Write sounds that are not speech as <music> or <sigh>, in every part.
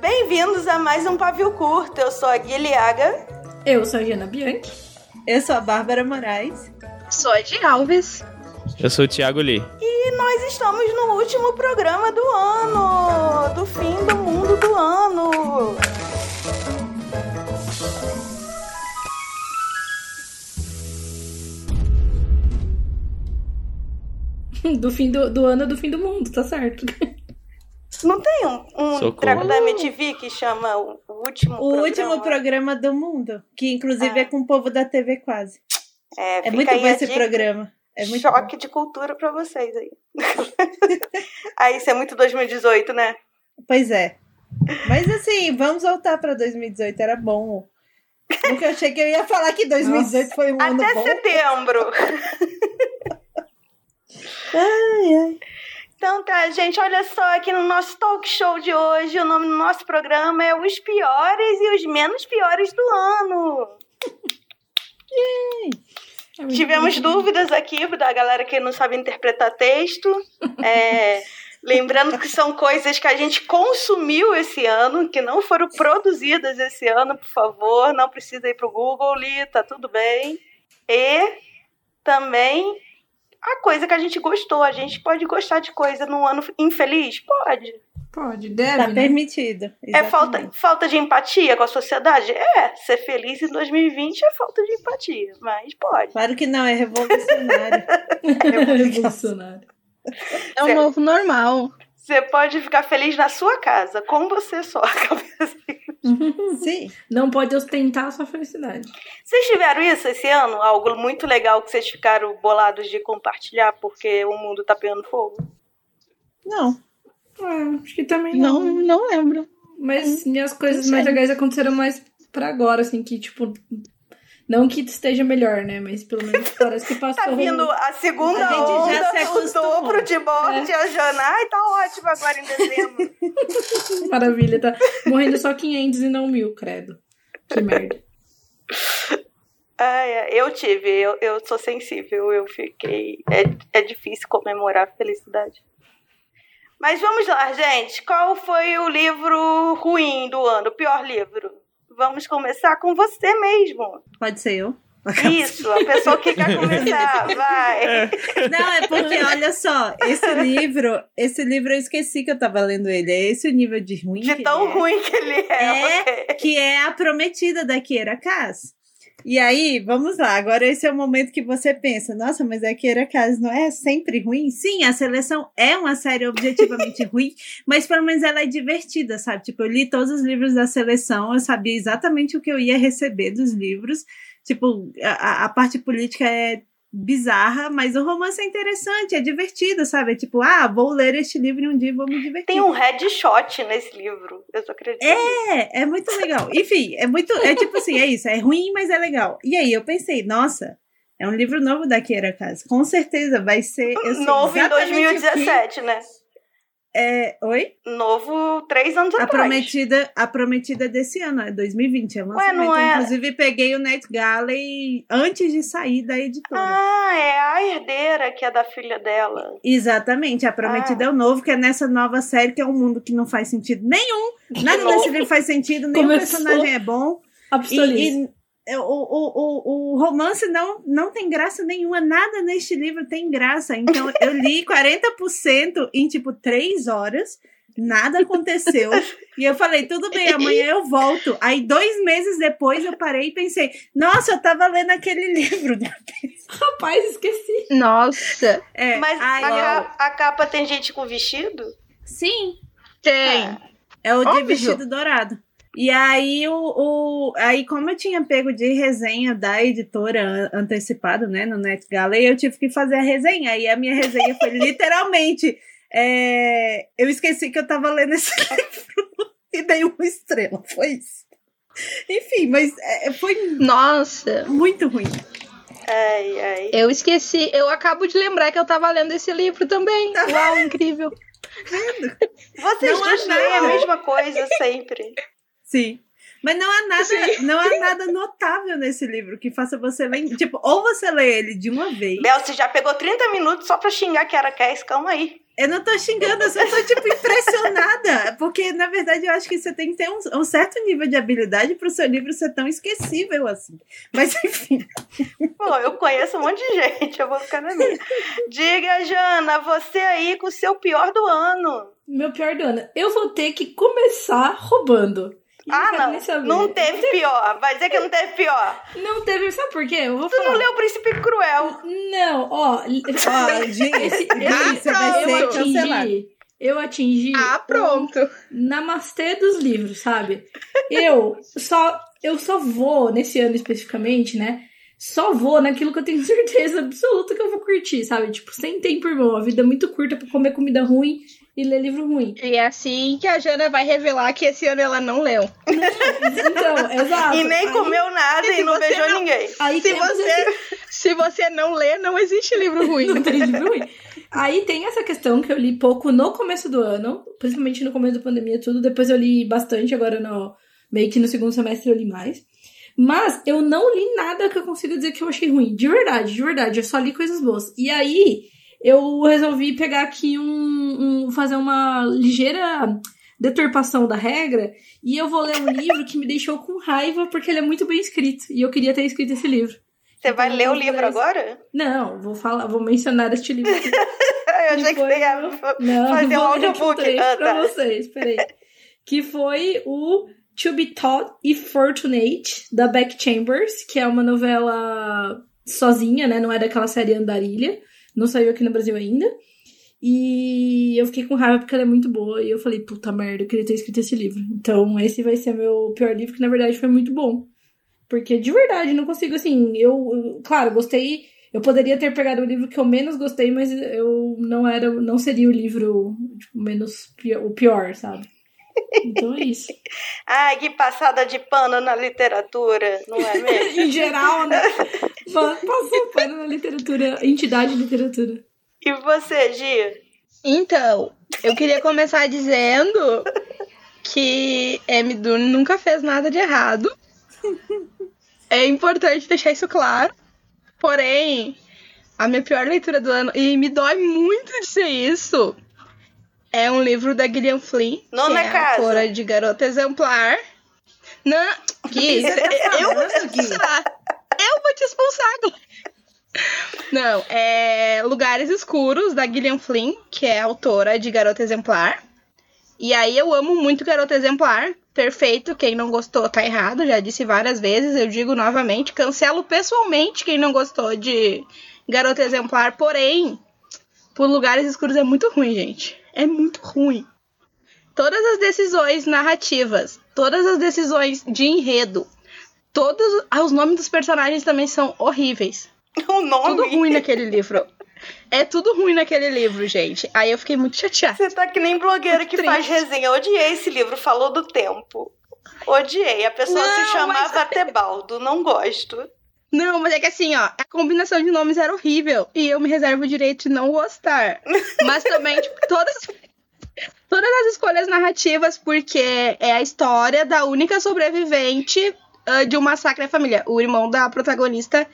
Bem-vindos a mais um Pavio Curto. Eu sou a Guilhaga. Eu sou a Jana Bianchi. Eu sou a Bárbara Moraes. Sou a de Alves. Eu sou o Thiago Lee. E nós estamos no último programa do ano, do fim do mundo do ano. <laughs> Do fim do, do ano do fim do mundo, tá certo. Não tem um, um treco da MTV que chama o, último O programa? último programa do mundo, que inclusive Ah. é com o povo da TV quase. É, É muito bom esse dica. programa. É muito Choque de cultura pra vocês aí. <laughs> aí, isso é muito 2018, né? bom. Pois é. Mas assim, vamos voltar pra 2018, era bom. Porque eu achei que eu ia falar que 2018 foi um ano Até bom. setembro. <laughs> Ai, ai. Então tá, gente, olha só, aqui no nosso talk show de hoje, o nome do nosso programa é Os Piores e os Menos Piores do Ano. <laughs> É muito Tivemos dúvidas aqui da galera que não sabe interpretar texto. É, <laughs> lembrando que são coisas que a gente consumiu esse ano, que não foram produzidas esse ano, por favor. Não precisa ir pro Google, Li, tá tudo bem. E também a coisa que a gente gostou. A gente pode gostar de coisa num ano infeliz? Pode. Pode, deve, Tá né? permitido. É falta, exatamente. falta de empatia com a sociedade? É. Ser feliz em 2020 é falta de empatia, mas pode. Claro que não, é revolucionário. <laughs> Revolucionário. É o Certo. novo normal. Você pode ficar feliz na sua casa, com você só. <laughs> Sim. Não pode ostentar a sua felicidade. Vocês tiveram isso esse ano? Algo muito legal que vocês ficaram bolados de compartilhar porque o mundo tá pegando fogo? Não. Ah, acho que também Não, não. não lembro. Mas minhas coisas mais legais aconteceram mais pra agora, assim, que, tipo. Não que esteja melhor, né? Mas pelo menos parece que passou. <laughs> Tá vindo a segunda A gente já onda, se o dobro de morte, a Jana. Ai, tá ótimo agora em dezembro. <laughs> Maravilha, tá morrendo só 500 e não mil, credo. Que merda. Ai, eu tive, eu, eu sou sensível, eu fiquei. É, é difícil comemorar a felicidade. Mas vamos lá, gente. Qual foi o livro ruim do ano? O pior livro? Vamos começar com você mesmo. Pode ser eu. Isso, a pessoa que quer começar, <laughs> vai. Não, é porque, olha só, esse livro, esse livro eu esqueci que eu tava lendo ele. É esse o nível de ruim. De que tão ele é. ruim que ele é. É, ok. que é a prometida da Kiera Cass. E aí, vamos lá, agora esse é o momento que você pensa, nossa, mas a Kiera Cass não é sempre ruim? Sim, a seleção é uma série objetivamente <laughs> ruim, mas pelo menos ela é divertida, sabe? Tipo, eu li todos os livros da seleção, eu sabia exatamente o que eu ia receber dos livros. Tipo, a, a parte política é bizarra, mas o romance é interessante, é divertido, sabe? É tipo, ah, vou ler este livro e um dia vou me divertir. Tem um headshot nesse livro. Eu só acredito. É, é muito legal. Enfim, é muito. É tipo assim, é isso. É ruim, mas é legal. E aí eu pensei, nossa, é um livro novo da Kiera Casa. Com certeza vai ser. eu Novo em exatamente o que- 2017, né? É, oi? Novo três anos A atrás. prometida, a prometida desse ano, é 2020. É Ué, lançamento. não é- Inclusive, peguei o Net Galley antes de sair da editora. Ah, é a herdeira que é da filha dela. Exatamente, a prometida Ah. é o novo, que é nessa nova série, que é um mundo que não faz sentido nenhum. Nada nesse livro faz sentido, nenhum Começou. personagem é bom. Absoluto. E, e o, o, o, o romance não, não tem graça nenhuma, nada neste livro tem graça. Então <laughs> eu li 40% em tipo 3 horas, nada aconteceu. e eu falei, tudo bem, amanhã eu volto. Aí dois meses depois eu parei e pensei, nossa, eu tava lendo aquele livro. <laughs> Rapaz, esqueci. Nossa, É, Mas aí a, eu- ca- a capa tem gente com vestido? Sim, tem. É o de Óbvio. vestido dourado. E aí, o, o, aí, como eu tinha pego de resenha da editora an- antecipado, né, no NetGalley, eu tive que fazer a resenha. E a minha resenha foi <laughs> literalmente. é, eu esqueci que eu tava lendo esse <laughs> livro e dei uma estrela. Foi isso. Enfim, mas é, foi Nossa, muito ruim. Ai, ai. eu esqueci. Eu acabo de lembrar que eu tava lendo esse livro também. <laughs> Uau, incrível. Vocês Não leem a mesma coisa sempre. Sim. Mas não há nada, não há nada notável nesse livro que faça você ler. Tipo, ou você lê ele de uma vez. Bel, você já pegou 30 minutos só pra xingar que era Cass, calma aí. Eu não tô xingando, eu só tô, tipo, impressionada. Porque, na verdade, eu acho que você tem que ter um, um certo nível de habilidade pro seu livro ser tão esquecível assim. Mas, enfim. Pô, eu conheço um monte de gente, eu vou ficar na minha. Diga, Jana, você aí com o seu pior do ano. Meu pior do ano. Eu vou ter que começar roubando. Ah, nem não. saber. Não teve pior. Vai dizer que não teve pior. Não teve, sabe por quê? Eu vou Tu não falar. leu o Príncipe Cruel. Não, ó. Ó, <laughs> gente, Esse, Gabi, você vai eu ser cancelado. atingi. Eu atingi. Ah, pronto. namastê dos livros, sabe? Eu só eu só vou nesse ano especificamente, né? Só vou naquilo que eu tenho <laughs> certeza absoluta que eu vou curtir, sabe? Tipo, sem tempo, irmão. A vida é muito curta pra comer comida ruim e ler livro ruim. E é assim que a Jana vai revelar que esse ano ela não leu. <laughs> Então, exato. E nem Aí- comeu nada E não beijou não- ninguém. Aí Se você, se você não lê, não existe livro ruim. não tem livro ruim. Aí tem essa questão que eu li pouco no começo do ano, principalmente no começo da pandemia e tudo. Depois eu li bastante, agora no, meio que no segundo semestre eu li mais. Mas eu não li nada que eu consiga dizer que eu achei ruim. De verdade, de verdade. Eu só li coisas boas. E aí eu resolvi pegar aqui um. um fazer uma ligeira deturpação da regra. E eu vou ler um livro que me deixou com raiva porque ele é muito bem escrito. E eu queria ter escrito esse livro. Você vai Então, ler o livro agora? Não, vou falar, vou mencionar este livro aqui. <laughs> Eu achei que você ia fazer um audiobook. Ah, pra tá. vocês, peraí. Que foi o To Be Taught e Fortunate, da Beck Chambers, que é uma novela sozinha, né? Não é daquela série Andarilha. Não saiu aqui no Brasil ainda. E eu fiquei com raiva porque ela é muito boa. E eu falei, puta merda, eu queria ter escrito esse livro. Então, esse vai ser meu pior livro, que na verdade foi muito bom. Porque de verdade, não consigo, assim, eu, claro, gostei. Eu poderia ter pegado o livro que eu menos gostei, mas eu não era, não seria o livro tipo, menos o pior, sabe? Então é isso. Ai, que passada de pano na literatura, não é mesmo? <laughs> em geral, né? Pa- Passou pano na literatura, entidade de literatura. E você, Gia? Então, eu queria começar dizendo que M. Dune nunca fez nada de errado. É importante deixar isso claro. Porém, a minha pior leitura do ano, e me dói muito dizer isso, é um livro da Gillian Flynn, Nona que é Casa. autora de Garota Exemplar. Não, Você tá eu vou te Gui? expulsar. Eu vou te expulsar, Glória. Não, é Lugares Escuros, da Gillian Flynn, que é autora de Garota Exemplar. E aí eu amo muito Garota Exemplar. Perfeito, quem não gostou tá errado, já disse várias vezes, eu digo novamente, cancelo pessoalmente quem não gostou de Garota Exemplar, porém, por Lugares Escuros é muito ruim, gente. É muito ruim. Todas as decisões narrativas, todas as decisões de enredo, todos os nomes dos personagens também são horríveis. O nome? Tudo ruim naquele livro. É tudo ruim naquele livro, gente. Aí eu fiquei muito chateada. Você tá que nem blogueira que faz resenha. Eu odiei esse livro, falou do tempo. Odiei. A pessoa Não, se chamava mas- Tebaldo, não gosto. Não, mas é que assim, ó, a combinação de nomes era horrível. E eu me reservo o direito de não gostar. <laughs> Mas também, tipo, todas. Todas as escolhas narrativas, porque é a história da única sobrevivente ah, de um massacre à família. O irmão da protagonista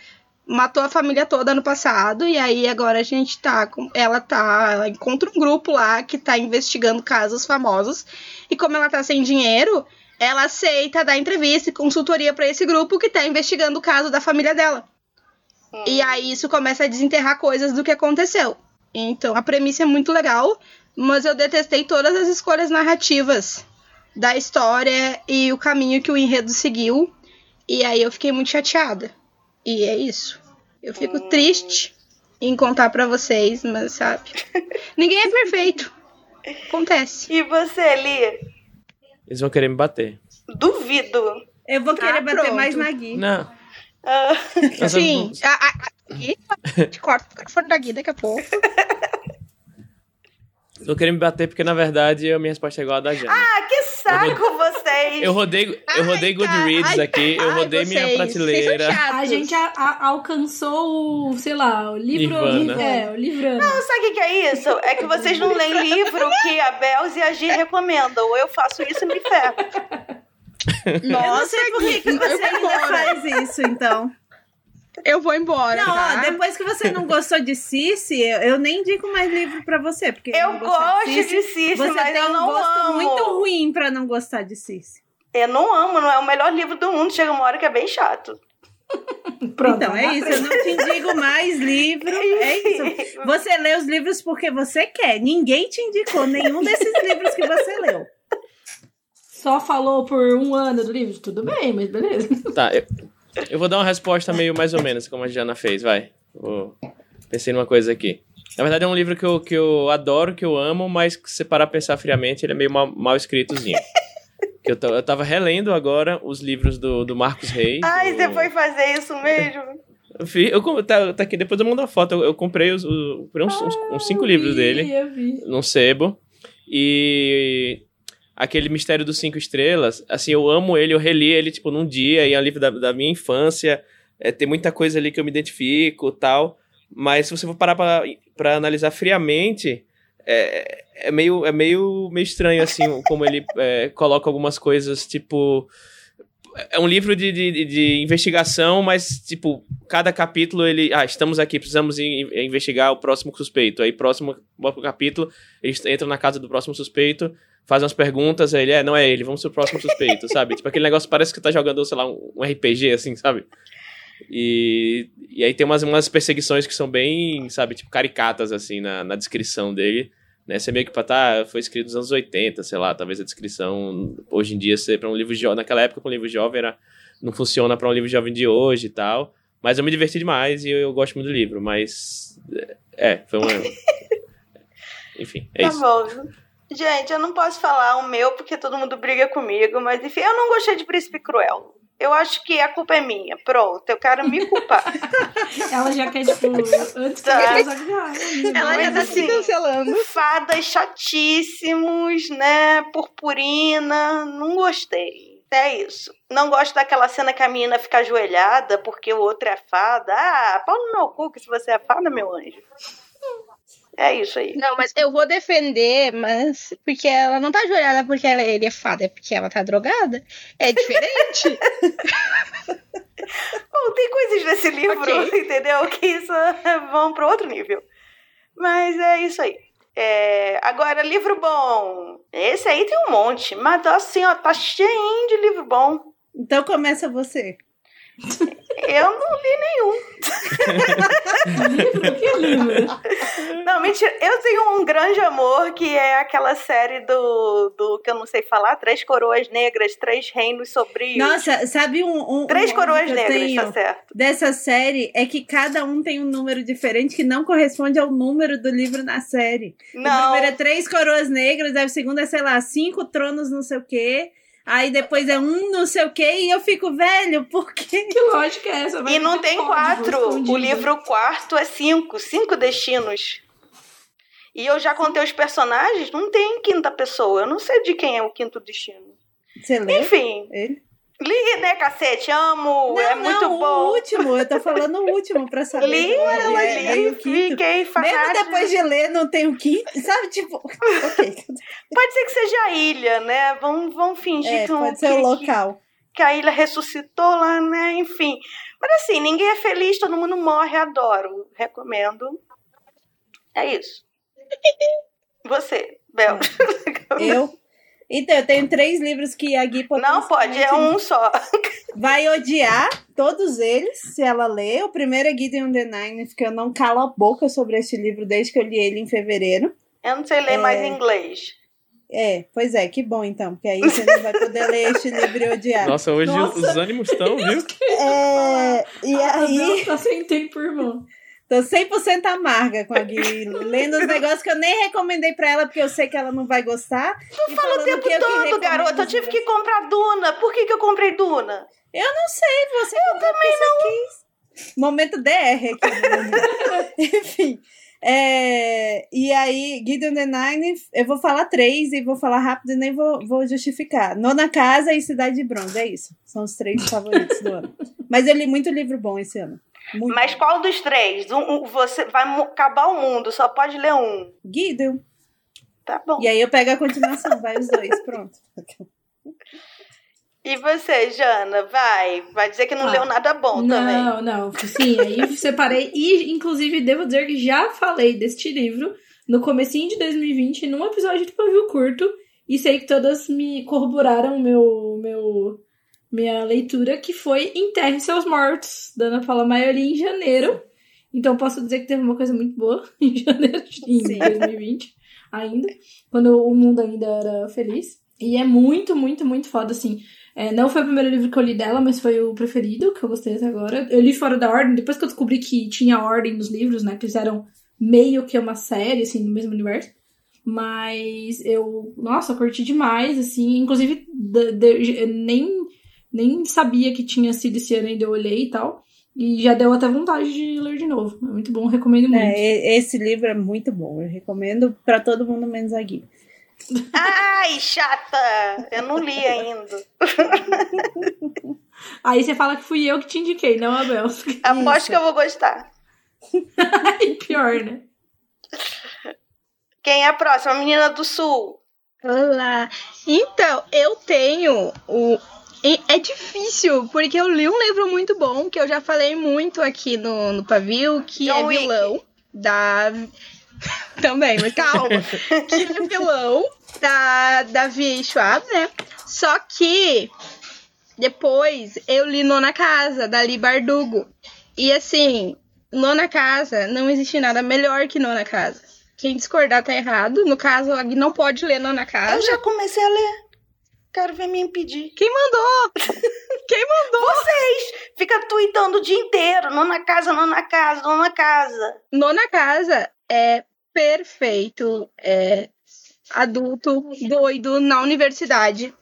matou a família toda no passado, e aí agora a gente tá com. Ela tá. Ela encontra um grupo lá que tá investigando casos famosos. E como ela tá sem dinheiro, ela aceita dar entrevista e consultoria pra esse grupo que tá investigando o caso da família dela. E aí isso começa a desenterrar coisas do que aconteceu. Então a premissa é muito legal, mas eu detestei todas as escolhas narrativas da história e o caminho que o enredo seguiu. E aí eu fiquei muito chateada. E é isso. Eu fico triste em contar pra vocês, mas sabe? <laughs> Ninguém é perfeito. Acontece. E você, Li? Eles vão querer me bater. Duvido. Eu vou querer Ah, bater pronto. mais na Gui. Não. Nós Sim, vamos- a, a, a, Gui, te corta o microfone da Gui daqui a pouco. <laughs> Vão querer me bater porque, na verdade, a minha resposta é igual a da Jana. ah, que saco vocês! Eu rodei, eu rodei Ai, Goodreads ai, aqui, eu ai, rodei minha vocês, prateleira. A gente a- a- alcançou o, sei lá, o livro. É, o livrano. Não, sabe o que, é isso? É que vocês não leem livro que a Belz e a Gi recomendam. Eu faço isso e me ferro. <laughs> Eu não Nossa, sei por que, que você eu ainda faz isso, então. Eu vou embora, Não, tá? ó, depois que você não gostou de Cici, eu, eu nem indico mais livro pra você. Porque Eu gosto Cici, de Cici, Você mas tem eu um não gosto amo. muito ruim pra não gostar de Cici. Eu não amo, não é o melhor livro do mundo. Chega uma hora que é bem chato. <laughs> Pronto, então, é isso. Eu não te indico mais livro. <laughs> É isso. Você lê os livros porque você quer. Ninguém te indicou nenhum desses livros que você leu. Só falou por um ano do livro? Tudo bem, mas beleza. Tá, eu, eu vou dar uma resposta meio mais ou menos, como a Jana fez, vai. Vou, pensei numa coisa aqui. Na verdade, é um livro que eu, que eu adoro, que eu amo, mas que se parar pra pensar friamente, ele é meio mal, mal escritozinho. <laughs> Que eu, eu tava relendo agora os livros do, do Marcos Reis. Ai, do- você foi fazer isso mesmo? <laughs> Eu, tá, tá aqui, depois eu mando uma foto. Eu, eu comprei os, o- comprei uns, uns- uns cinco Eu livros vi, dele Eu vi. num sebo. E aquele Mistério dos Cinco Estrelas, assim, eu amo ele, eu reli ele, tipo, num dia, e é um livro da, da minha infância, é, tem muita coisa ali que eu me identifico tal, mas se você for parar pra, analisar friamente, é, é, meio, é meio, meio estranho, assim, como ele é, coloca algumas coisas, tipo... É um livro de, de, de investigação, mas, tipo, cada capítulo ele. Ah, estamos aqui, precisamos in- investigar o próximo suspeito. Aí, próximo, próximo capítulo, eles entram na casa do próximo suspeito, fazem umas perguntas, aí ele, é, não é ele, vamos pro próximo suspeito, sabe? Tipo, aquele negócio parece que tá jogando, sei lá, um, um RPG, assim, sabe? E, e aí tem umas, umas perseguições que são bem, sabe, tipo, caricatas, assim, na, na descrição dele. Né? Você meio que pra tá, foi escrito nos anos 80, sei lá, talvez a descrição hoje em dia ser para um livro jovem, naquela época para um livro jovem era não funciona para um livro jovem de hoje e tal. Mas eu me diverti demais e eu, eu gosto muito do livro, mas é, foi uma <laughs> Enfim, é tá isso. bom. Gente, eu não posso falar o meu porque todo mundo briga comigo, mas enfim, eu não gostei de Príncipe Cruel. Eu acho que a culpa é minha. Pronto, eu quero me culpar. <laughs> Ela já quer, tipo, <laughs> antes que Tá. ela já ah, menina, Ela já tá assim, se cancelando. Fadas chatíssimos, né? Purpurina, não gostei. É isso. Não gosto daquela cena que a menina fica ajoelhada porque o outro é fada. Ah, pau no meu cu que se você é fada, meu anjo. É isso aí. Não, mas eu vou defender, mas porque ela não tá ajoelhada porque ela, ele é fada, é porque ela tá drogada. É diferente. <laughs> Bom, tem coisas nesse livro, Ok. entendeu? Que isso é, vão para outro nível. Mas é isso aí. É, agora, livro bom. Esse aí tem um monte. Mas assim, ó, tá cheinho de livro bom. Então começa você. <laughs> Eu não li nenhum. livro? Que livro? Não, mentira. Eu tenho um grande amor que é aquela série do, do que eu não sei falar, Três Coroas Negras, Três Reinos Sombrios. Nossa, sabe um. um Três um Coroas Negras, tá certo. Dessa série é que cada um tem um número diferente que não corresponde ao número do livro na série. O Não. primeiro é três coroas negras, aí o segundo é, sei lá, cinco tronos não sei o quê. Aí depois é um não sei o quê, e eu fico, velho, por quê? Que lógica é essa? Vai E não tem quatro. escondido. O livro quarto é cinco. Cinco destinos. E eu já contei os personagens, não tem quinta pessoa. Eu não sei de quem é o quinto destino. Você lê Enfim, ele? Li, né, cacete? Amo. Não, é não, muito o bom. último, eu tô falando o último pra <laughs> saber. Li, ela é, li, o quinto. fiquei Mesmo fanática. depois de ler, não tem o quinto, sabe? Tipo. <laughs> Pode ser que seja a ilha, né? Vamos, vamos fingir É, que, um- pode ser que- o que- local. que a ilha ressuscitou lá, né? Enfim. Mas assim, ninguém é feliz, todo mundo morre, adoro. Recomendo. É isso. <laughs> Você, Bel. Eu. Então, eu tenho três livros que a Gui Não pode, é um só. vai odiar todos eles se ela ler. O primeiro é Gideon the Nine, que eu não calo a boca sobre esse livro desde que eu li ele em fevereiro. Eu não sei ler É. mais inglês. É, pois é, que bom então, porque aí você não vai poder ler este livro e odiar. Nossa, hoje Nossa. os ânimos estão, viu? É, e aí, Não, tá sem tempo, irmão. Tô 100% amarga com a Gui, lendo os <laughs> negócios que eu nem recomendei pra ela, porque eu sei que ela não vai gostar. e Fala o tempo todo, garota. Eu tive que comprar Duna. Por que, que eu comprei Duna? Eu não sei, você eu também não quis. Momento DR aqui. <laughs> Enfim. é, e aí, Gideon the Nine, eu vou falar três e vou falar rápido e nem vou, vou justificar. Nona Casa e Cidade de Bronze, é isso. São os três favoritos do ano. Mas eu li muito livro bom esse ano. Muito. Mas qual dos três? Um, você vai acabar o mundo, só pode ler um. Gideon. Tá bom. E aí eu pego a continuação, vai os dois, pronto. E você, Jana, vai. Vai dizer que não Ah, leu nada bom também. Não, não. Sim, aí separei. E, inclusive, devo dizer que já falei deste livro no comecinho de 2020, num episódio do Pavio Curto. E sei que todas me corroboraram meu, meu, minha leitura, que foi Enterre Seus Mortos, da Ana Paula Maioli, em janeiro. Então posso dizer que teve uma coisa muito boa <laughs> em janeiro de Sim. <laughs> 2020, ainda. Quando o mundo ainda era feliz. E é muito, muito, muito foda, assim. É, não foi o primeiro livro que eu li dela, mas foi o preferido, que eu gostei até agora. Eu li fora da ordem, depois que eu descobri que tinha ordem nos livros, né? Que eles eram meio que uma série, assim, no mesmo universo. Mas eu, nossa, curti demais, assim. Inclusive, de- de- eu nem, nem sabia que tinha sido esse ano ainda, eu olhei e tal. E já deu até vontade de ler de novo. É muito bom, recomendo muito. É, e- esse livro é muito bom. Eu recomendo pra todo mundo menos a Gui. <laughs> Ai, chata! Eu não li ainda. <laughs> Aí você fala que fui eu que te indiquei, não a Bel. <laughs> Aposto Isso. que eu vou gostar. Aí pior, né? Quem é a próxima? A menina do sul. Olá. Então, eu tenho o. É difícil, porque eu li um livro muito bom, que eu já falei muito aqui no, no pavio, que John é Wick. vilão da. <laughs> Também, mas calma. <laughs> que é vilão da, da V. Schwab, né? Só que depois eu li Nona Casa, da Li Bardugo. E assim, Nona Casa, não existe nada melhor que Nona Casa. Quem discordar tá errado. No caso, a não pode ler Nona Eu Casa. já comecei a ler. Quero ver me impedir. Quem mandou? <laughs> Quem mandou? Fica tweetando o dia inteiro. Não na casa, não na casa, não na casa. Nona Casa é perfeito. É adulto, doido, na universidade.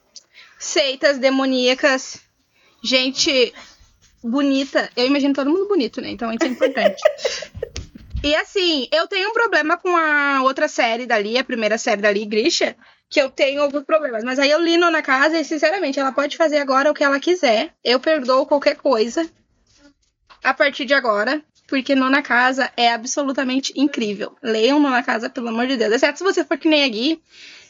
Seitas demoníacas. Gente bonita. Eu imagino todo mundo bonito, né? Então isso é importante. <laughs> e assim, eu tenho um problema com a outra série dali, a primeira série dali, Grisha, que eu tenho alguns problemas. Mas aí eu li na casa e, sinceramente, ela pode fazer agora o que ela quiser. Eu perdoo qualquer coisa a partir de agora. Porque Nona Casa é absolutamente incrível. Leiam Nona Casa, pelo amor de Deus. Exceto se você for que nem a Gui,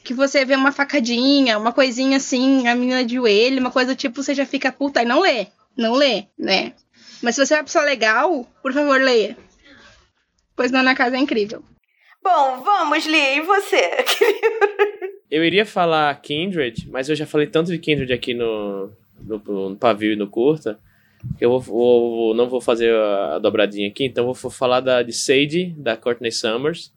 que você vê uma facadinha, uma coisinha assim, a menina de joelho, uma coisa do tipo, você já fica puta e não lê. Não lê, né? Mas se você é uma pessoa legal, por favor, leia. Pois Nona Casa é incrível. Bom, vamos, Li. E você? <laughs> Eu iria falar Kindred, mas eu já falei tanto de Kindred aqui no, no, no pavio e no curta, que eu vou, vou- não vou fazer a, dobradinha aqui, então vou falar da, de Sadie, da Courtney Summers,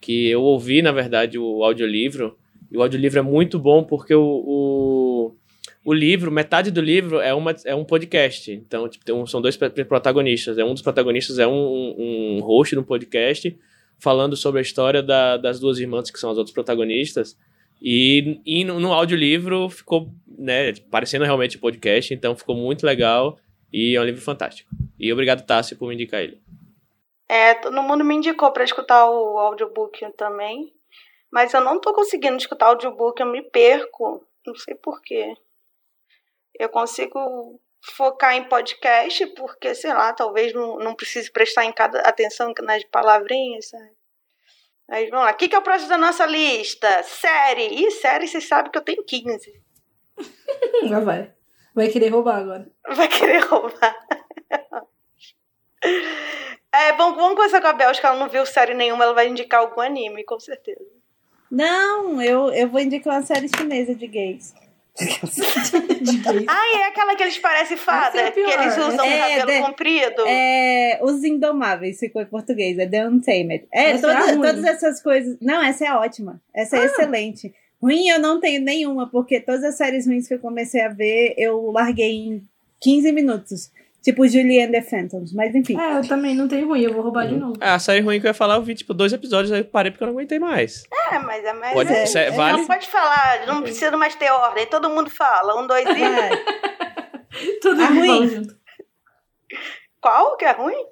que eu ouvi, na verdade, o audiolivro, e o audiolivro é muito bom porque o, o, o livro, metade do livro é, uma, é um podcast, então tipo, um- são dois pro- protagonistas, é um dos protagonistas é um, um, host um podcast, falando sobre a história da- das duas irmãs que são as outras protagonistas, e, e no, no audiolivro ficou, né, parecendo realmente podcast, então ficou muito legal e é um livro fantástico. E obrigado, Tássio, por me indicar ele. É, todo mundo me indicou pra escutar o audiobook também. Mas eu não tô conseguindo escutar o audiobook, eu me perco. Não sei porquê. Eu consigo focar em podcast, porque, sei lá, talvez não, não precise prestar em cada atenção nas palavrinhas, sabe? Mas vamos lá. O que, que é o próximo da nossa lista? Série. Ih, série, vocês sabem que eu tenho 15. <laughs> Já vai. Vai querer roubar agora. Vai querer roubar. É, bom, vamos começar com a Bel, acho que ela não viu série nenhuma, ela vai indicar algum anime, com certeza. Não, eu, eu vou indicar uma série chinesa de gays. <laughs> Ah, é aquela que eles parecem fada, Essa é que eles usam É, cabelo de- comprido. É, Os Indomáveis, ficou em português, é The Untamed. É, é toda- ruim. todas essas coisas. Não, essa é ótima. Essa Ah. é excelente. Ruim eu não tenho nenhuma, porque todas as séries ruins que eu comecei a ver, eu larguei em 15 minutos. Tipo Julie and the Phantoms, mas enfim. É, eu também não tenho ruim, eu vou roubar de novo. Ah, a série ruim que eu ia falar, eu vi tipo dois episódios, aí eu parei porque eu não aguentei mais. É, mas é mais. Pode, é, é, vale? Não pode falar, não precisa mais ter ordem, todo mundo fala. Um, dois e. Vai. Tudo Ah, de ruim. junto. Qual que é ruim?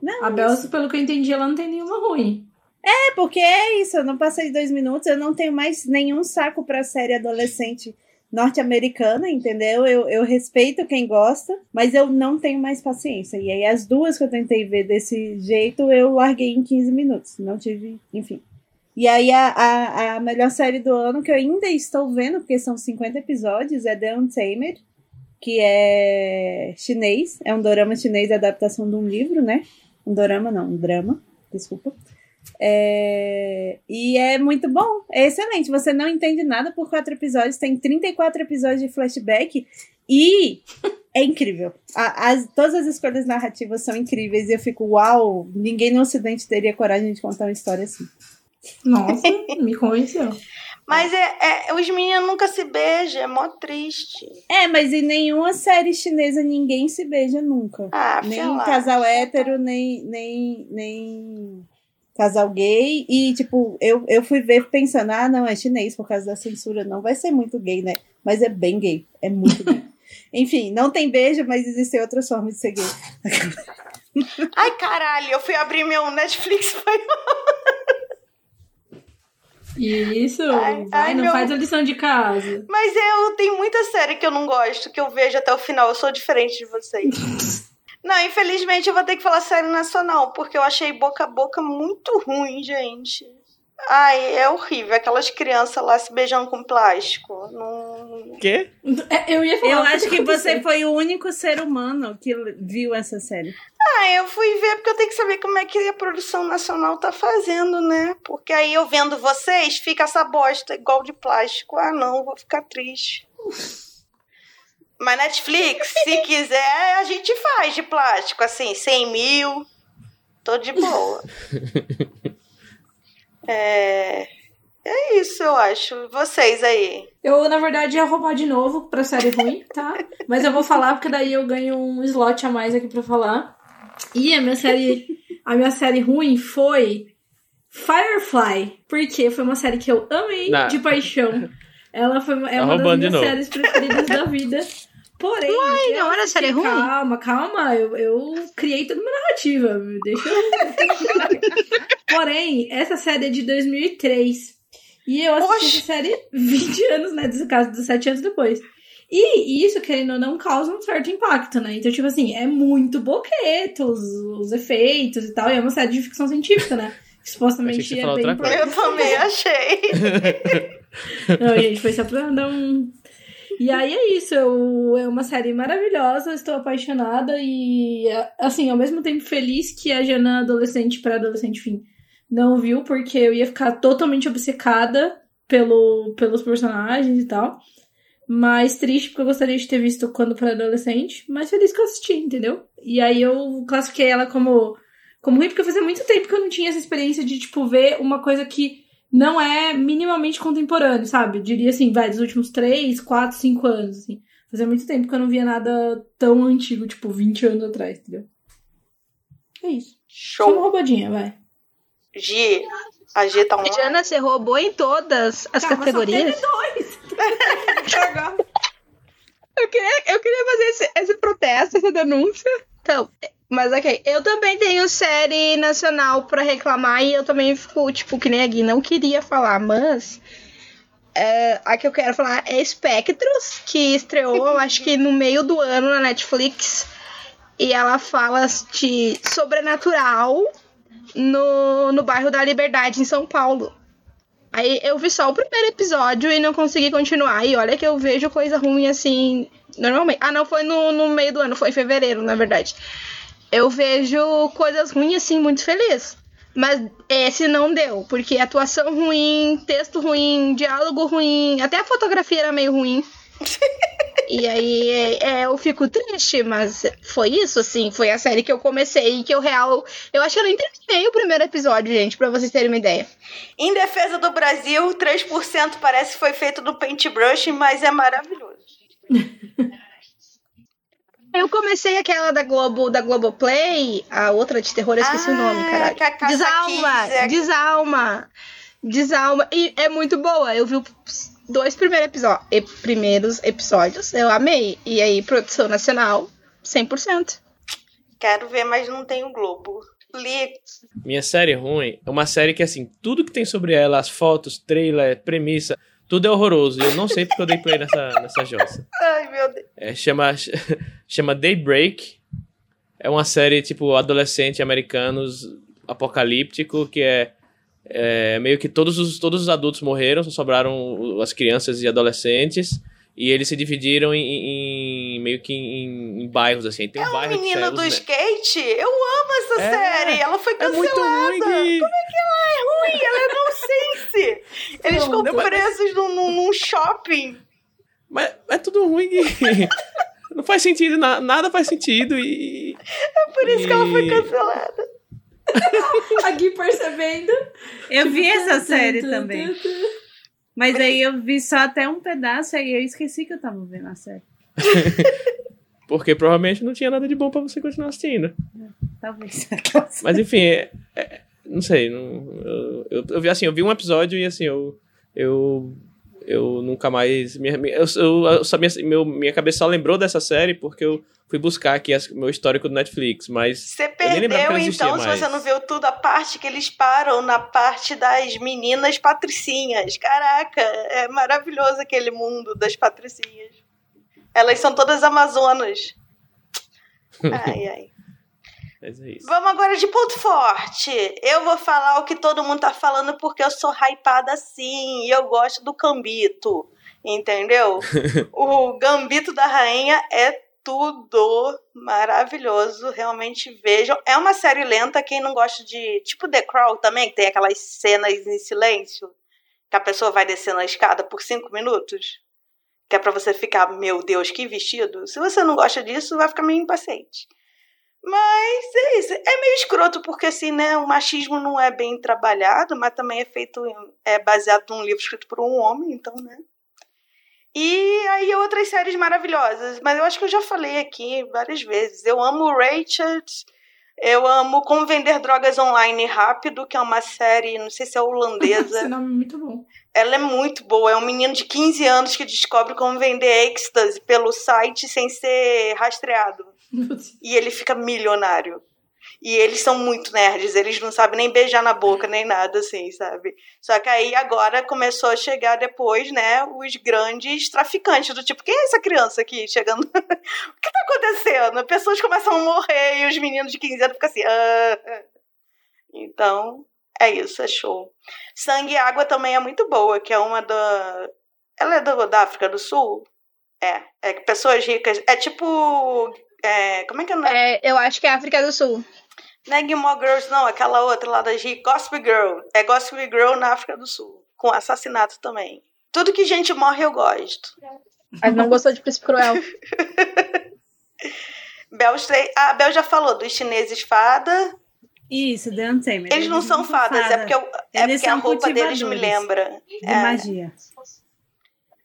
Não, A Bel, pelo que eu entendi, ela não tem nenhuma ruim. É, porque é isso, eu não passei dois minutos, eu não tenho mais nenhum saco pra série adolescente norte-americana, entendeu? Eu, eu respeito quem gosta, mas eu não tenho mais paciência. E aí as duas que eu tentei ver desse jeito, eu larguei em 15 minutos. Não tive, enfim. E aí a, a, a melhor série do ano que eu ainda estou vendo, porque são 50 episódios, é The Untamed, que é chinês, é um dorama chinês, adaptação de um livro, né? Um dorama não, um drama, desculpa. É... E é muito bom, é excelente. Você não entende nada por quatro episódios, tem 34 episódios de flashback e é incrível. A, as, todas as escolhas narrativas são incríveis e eu fico, uau, ninguém no ocidente teria coragem de contar uma história assim. Nossa, me convenceu. <laughs> Mas é, é, os meninos nunca se beijam, é mó triste. É, mas em nenhuma série chinesa ninguém se beija nunca. Ah, nem sei lá. casal hétero, nem, nem, nem casal gay. E, tipo, eu, eu fui ver pensando, ah, não, é chinês por causa da censura. Não vai ser muito gay, né? Mas é bem gay. É muito gay. <laughs> Enfim, não tem beijo, mas existem outras formas de ser gay. <laughs> Ai, caralho, eu fui abrir meu Netflix foi Isso, Ai, vai, ai, não meu- faz a lição de casa. Mas eu tenho muita série que eu não gosto, que eu vejo até o final. Eu sou diferente de vocês. <laughs> não, infelizmente eu vou ter que falar série nacional, porque eu achei boca a boca muito ruim, gente. Ai, é horrível. Aquelas crianças lá se beijando com plástico. Não... Quê? É, Eu ia falar. Eu acho que você foi o único ser humano que viu essa série. Ah, eu fui ver porque eu tenho que saber como é que a produção nacional tá fazendo, né? Porque aí eu vendo vocês, fica essa bosta igual de plástico. Ah, não, vou ficar triste. Mas Netflix, se <laughs> quiser, a gente faz de plástico, assim, 100 mil. Tô de boa. <laughs> É. É isso, eu acho. Vocês aí. Eu, na verdade, ia roubar de novo pra série ruim, tá? Mas eu vou falar porque daí eu ganho um slot a mais aqui pra falar. E a minha série, a minha série ruim foi Firefly, porque foi uma série que eu amei Não. de paixão. Ela foi é Tá uma das minhas séries preferidas da vida. <laughs> Porém, Uai, não era série ruim? Calma, calma, eu, eu criei toda uma narrativa. Deixa eu. <laughs> Porém, essa série é de 2003. E eu assisti Oxe. essa série 20 anos, né? Nesse caso, 17 anos depois. E isso, querendo ou não, causa um certo impacto, né? Então, tipo assim, é muito boqueto os, os efeitos e tal. E é uma série de ficção científica, né? <laughs> Que supostamente é bem. Eu também achei. Não, gente, foi só pra dar um. E aí é isso, eu, é uma série maravilhosa, estou apaixonada e, assim, ao mesmo tempo feliz que a Jana adolescente para adolescente, enfim, não viu, porque eu ia ficar totalmente obcecada pelo, pelos personagens e tal. Mas triste porque eu gostaria de ter visto quando para adolescente, mas feliz que eu assisti, entendeu? E aí eu classifiquei ela como, como ruim, porque fazia muito tempo que eu não tinha essa experiência de, tipo, ver uma coisa que não é minimamente contemporâneo, sabe? Eu diria assim, vai, dos últimos 3, 4, 5 anos, assim. Fazia muito tempo que eu não via nada tão antigo, tipo, 20 anos atrás, entendeu? É isso. Só uma Show. roubadinha, vai. Gi, a G tá online. Jana, você roubou em todas as Calma, categorias. Só dois. <laughs> Eu queria, eu queria fazer esse, esse protesto, essa denúncia. Então, mas ok. Eu também tenho série nacional pra reclamar e eu também fico, tipo, que nem a Gui, não queria falar, mas. é, a que eu quero falar é Spectros, que estreou, acho que no meio do ano na Netflix. E ela fala de sobrenatural no, no bairro da Liberdade, em São Paulo. Aí eu vi só o primeiro episódio e não consegui continuar. E olha que eu vejo coisa ruim assim, normalmente. Ah, não, foi no, no meio do ano, foi em fevereiro, na verdade. Eu vejo coisas ruins assim, muito feliz. Mas esse não deu, porque atuação ruim, texto ruim, diálogo ruim, até a fotografia era meio ruim. <laughs> E aí é, é, eu fico triste, mas foi isso, assim. Foi a série que eu comecei e que eu real. Eu acho que eu nem terminei o primeiro episódio, gente, pra vocês terem uma ideia. Em defesa do Brasil, 3% parece que foi feito do paintbrush, mas é maravilhoso. <laughs> Eu comecei aquela da Globo, da Globoplay, a outra de terror, eu esqueci o nome, Ah, caralho. que a Caça Desalma, é- desalma, desalma. E é muito boa. Eu vi os dois primeiros, episó- e- primeiros episódios, eu amei. E aí, produção nacional, 100%. Quero ver, mas não tem o Globo. Li. Minha série ruim é uma série que, assim, tudo que tem sobre ela, as fotos, trailer, premissa, tudo é horroroso. E eu não sei porque eu dei play nessa, nessa jossa. Ai, meu Deus. É, chama, <laughs> chama Daybreak. É uma série, tipo, adolescente americanos apocalíptico, que é é, meio que todos os, todos os adultos morreram, só sobraram as crianças e adolescentes. E eles se dividiram em, em meio que em, em, bairros, assim. Tem um é bairro o menino que do né? skate. Eu amo essa É, série. Ela foi É cancelada. muito ruim. Como é que ela é ruim? Ela é nonsense. Eles Não, ficam não, mas- presos num, num- num shopping. Mas é tudo ruim. <laughs> Não faz sentido, na- nada faz sentido e. É por isso que ela foi E- cancelada. <laughs> A Gui percebendo. Eu vi essa Tum, série também. Mas aí eu vi só até um pedaço aí eu esqueci que eu tava vendo a série. <laughs> Porque provavelmente não tinha nada de bom pra você continuar assistindo. Talvez. <laughs> Mas enfim, é- é- não sei. não- eu, eu, eu vi assim, eu vi um episódio e assim, eu. Eu, eu nunca mais. Minha, minha- eu, eu, eu sabia, meu, minha cabeça só lembrou dessa série porque eu fui buscar aqui as- meu histórico do Netflix, mas. Você perdeu, então, se mais. você não viu tudo, a parte que eles param na parte das meninas patricinhas. Caraca, é maravilhoso aquele mundo das patricinhas. Elas são todas amazonas. <laughs> Ai, ai. Mas é isso. Vamos agora de ponto forte. Eu vou falar o que todo mundo tá falando porque eu sou hypada assim e eu gosto do Gambito. Entendeu? <laughs> o Gambito da Rainha é tudo maravilhoso. Realmente vejam. É uma série lenta. Quem não gosta de. Tipo The Crown também, que tem aquelas cenas em silêncio. Que a pessoa vai descendo a escada por cinco minutos. Que é pra você ficar, meu Deus, que vestido. Se você não gosta disso, vai ficar meio impaciente. Mas é isso. É meio escroto, porque assim, né? O machismo não é bem trabalhado, mas também é feito, é baseado num livro escrito por um homem, então, né? E aí outras séries maravilhosas. Mas eu acho que eu já falei aqui várias vezes. Eu amo Rachel. Eu amo Como Vender Drogas Online Rápido, que é uma série, não sei se é holandesa. <laughs> Esse nome é muito bom. Ela é muito boa. É um menino de 15 anos que descobre como vender ecstasy pelo site sem ser rastreado. E ele fica milionário. E eles são muito nerds, eles não sabem nem beijar na boca, nem nada assim, sabe? Só que aí agora começou a chegar depois, né, os grandes traficantes, do tipo, quem é essa criança aqui chegando? <laughs> o que tá acontecendo? Pessoas começam a morrer e os meninos de 15 anos ficam assim. "Ah". Então, é isso, é show. Sangue e Água também é muito boa, que é uma da. Ela é do, da África do Sul? É. É que pessoas ricas. É tipo. É, como é que é? É, eu acho que é África do Sul. Não é Gilmore Girls, não, aquela outra lá das ricas. Gospel Girl. É Gospel Girl na África do Sul. Com assassinato também. Tudo que gente morre eu gosto. Mas não gostou de Príncipe Cruel. <laughs> Bel, a Bel já falou dos chineses fada. Isso, The Untamed. Eles não são fadas, é porque, eu- é Eles porque a roupa deles me lembra. De É. magia.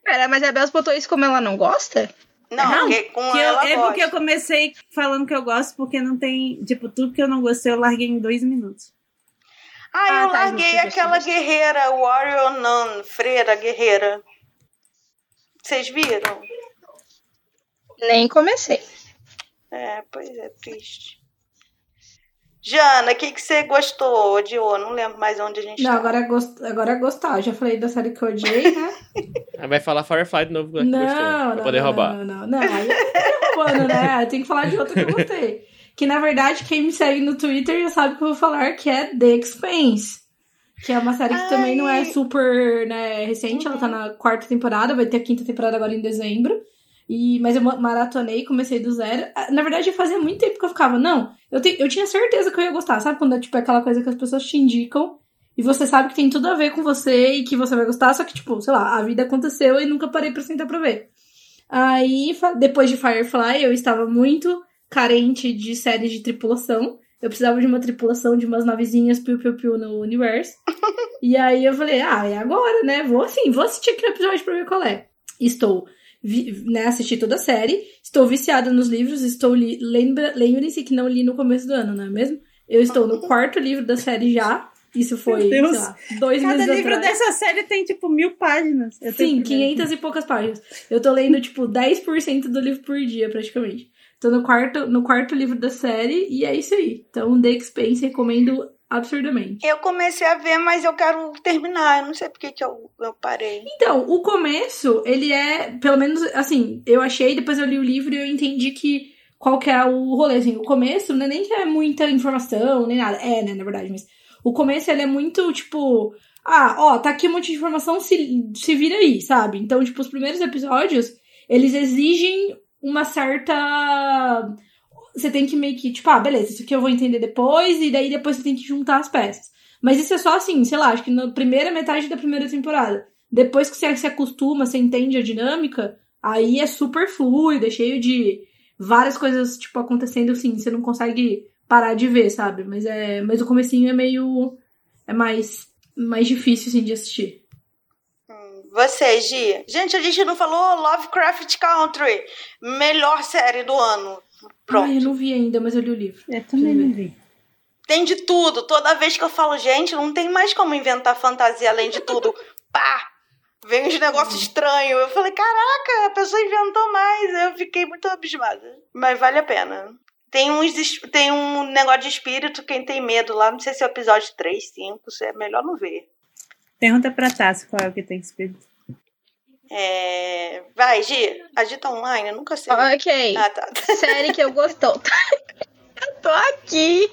Pera, mas a Bels botou isso como ela não gosta? Não, Não, porque com Que eu- ela é porque eu comecei falando que eu gosto, porque não tem. Tipo, tudo que eu não gostei, eu larguei em dois minutos. Ah, Ah, eu tá, larguei aquela guerreira, Warrior Nun, freira guerreira. Vocês viram? Nem comecei. É, pois é, triste. Jana, o que, que você gostou, odiou? Não lembro mais onde a gente Não, tá. agora é, gost... agora é gostar. Já falei da série que eu odiei, né? <laughs> Vai falar Firefly de novo não, gostou, pra não, poder não, roubar. Não, não, não. Aí é roubando, né? Tem que falar de outra que eu gostei. Que na verdade, quem me segue no Twitter já sabe que eu vou falar que é The Expanse. Que é uma série que também não é Ai. super né, recente, ela tá na quarta temporada, vai ter a quinta temporada agora em dezembro. E, mas eu ma- maratonei, comecei do zero. Ah, Na verdade, fazia muito tempo que eu ficava, não, eu, te- eu tinha certeza que eu ia gostar. Sabe quando é tipo aquela coisa que as pessoas te indicam e você sabe que tem tudo a ver com você e que você vai gostar, só que, tipo, sei lá, a vida aconteceu e nunca parei pra sentar pra ver. Aí, depois de Firefly, eu estava muito carente de séries de tripulação. Eu precisava de uma tripulação de umas navezinhas piu-piu-piu no universo. <laughs> e aí eu falei, ah, é agora, né? Vou assim, vou assistir aquele episódio pra ver qual é. Estou, vi, né, assisti toda a série. Estou viciada nos livros. Estou li, lembra, lembrem-se que não li no começo do ano, não é mesmo? Eu estou no quarto livro da série já. Isso foi, sei lá, dois Cada meses livro atrás. dessa série tem, tipo, mil páginas. Eu Sim, que ver. 500 e poucas páginas. Eu tô lendo, tipo, 10% do livro por dia, praticamente. Tô no quarto, no quarto livro da série e é isso aí. Então, The Expanse recomendo absurdamente. Eu comecei a ver, mas eu quero terminar. Eu não sei por que, que eu, eu parei. Então, o começo, ele é, pelo menos, assim, eu achei, depois eu li o livro e eu entendi que qual que é o rolê, assim, o começo não é nem que é muita informação, nem nada, é, né, na verdade, mas O começo ele é muito, tipo, ah, ó, tá aqui um monte de informação, se, se vira aí, sabe? Então, tipo, os primeiros episódios, eles exigem uma certa. Você tem que meio que, tipo, ah, beleza, isso aqui eu vou entender depois, e daí depois você tem que juntar as peças. Mas isso é só assim, sei lá, acho que na primeira metade da primeira temporada. Depois que você se acostuma, você entende a dinâmica, aí é super fluido, é cheio de várias coisas, tipo, acontecendo assim, você não consegue parar de ver, sabe? Mas é. Mas o comecinho é meio. É mais. mais difícil, assim, de assistir. Você, Gia. Gente, a gente não falou Lovecraft Country. Melhor série do ano. Pronto. Ai, eu não vi ainda, mas eu li o livro. Eu também não vi. Tem de tudo. Toda vez que eu falo, gente, não tem mais como inventar fantasia além de tudo. <laughs> Pá! Vem uns negócios estranhos. Eu falei, caraca, a pessoa inventou mais. Eu fiquei muito abismada. Mas vale a pena. Tem, uns, tem um negócio de espírito, quem tem medo lá, não sei se é o episódio 3, 5, se é melhor não ver. Pergunta pra Tassi qual é o que tem espírito. É... Vai, Gi, agita online, eu nunca sei. Ok. Ah, tá. <laughs> Série que eu gostou. <laughs> eu tô aqui.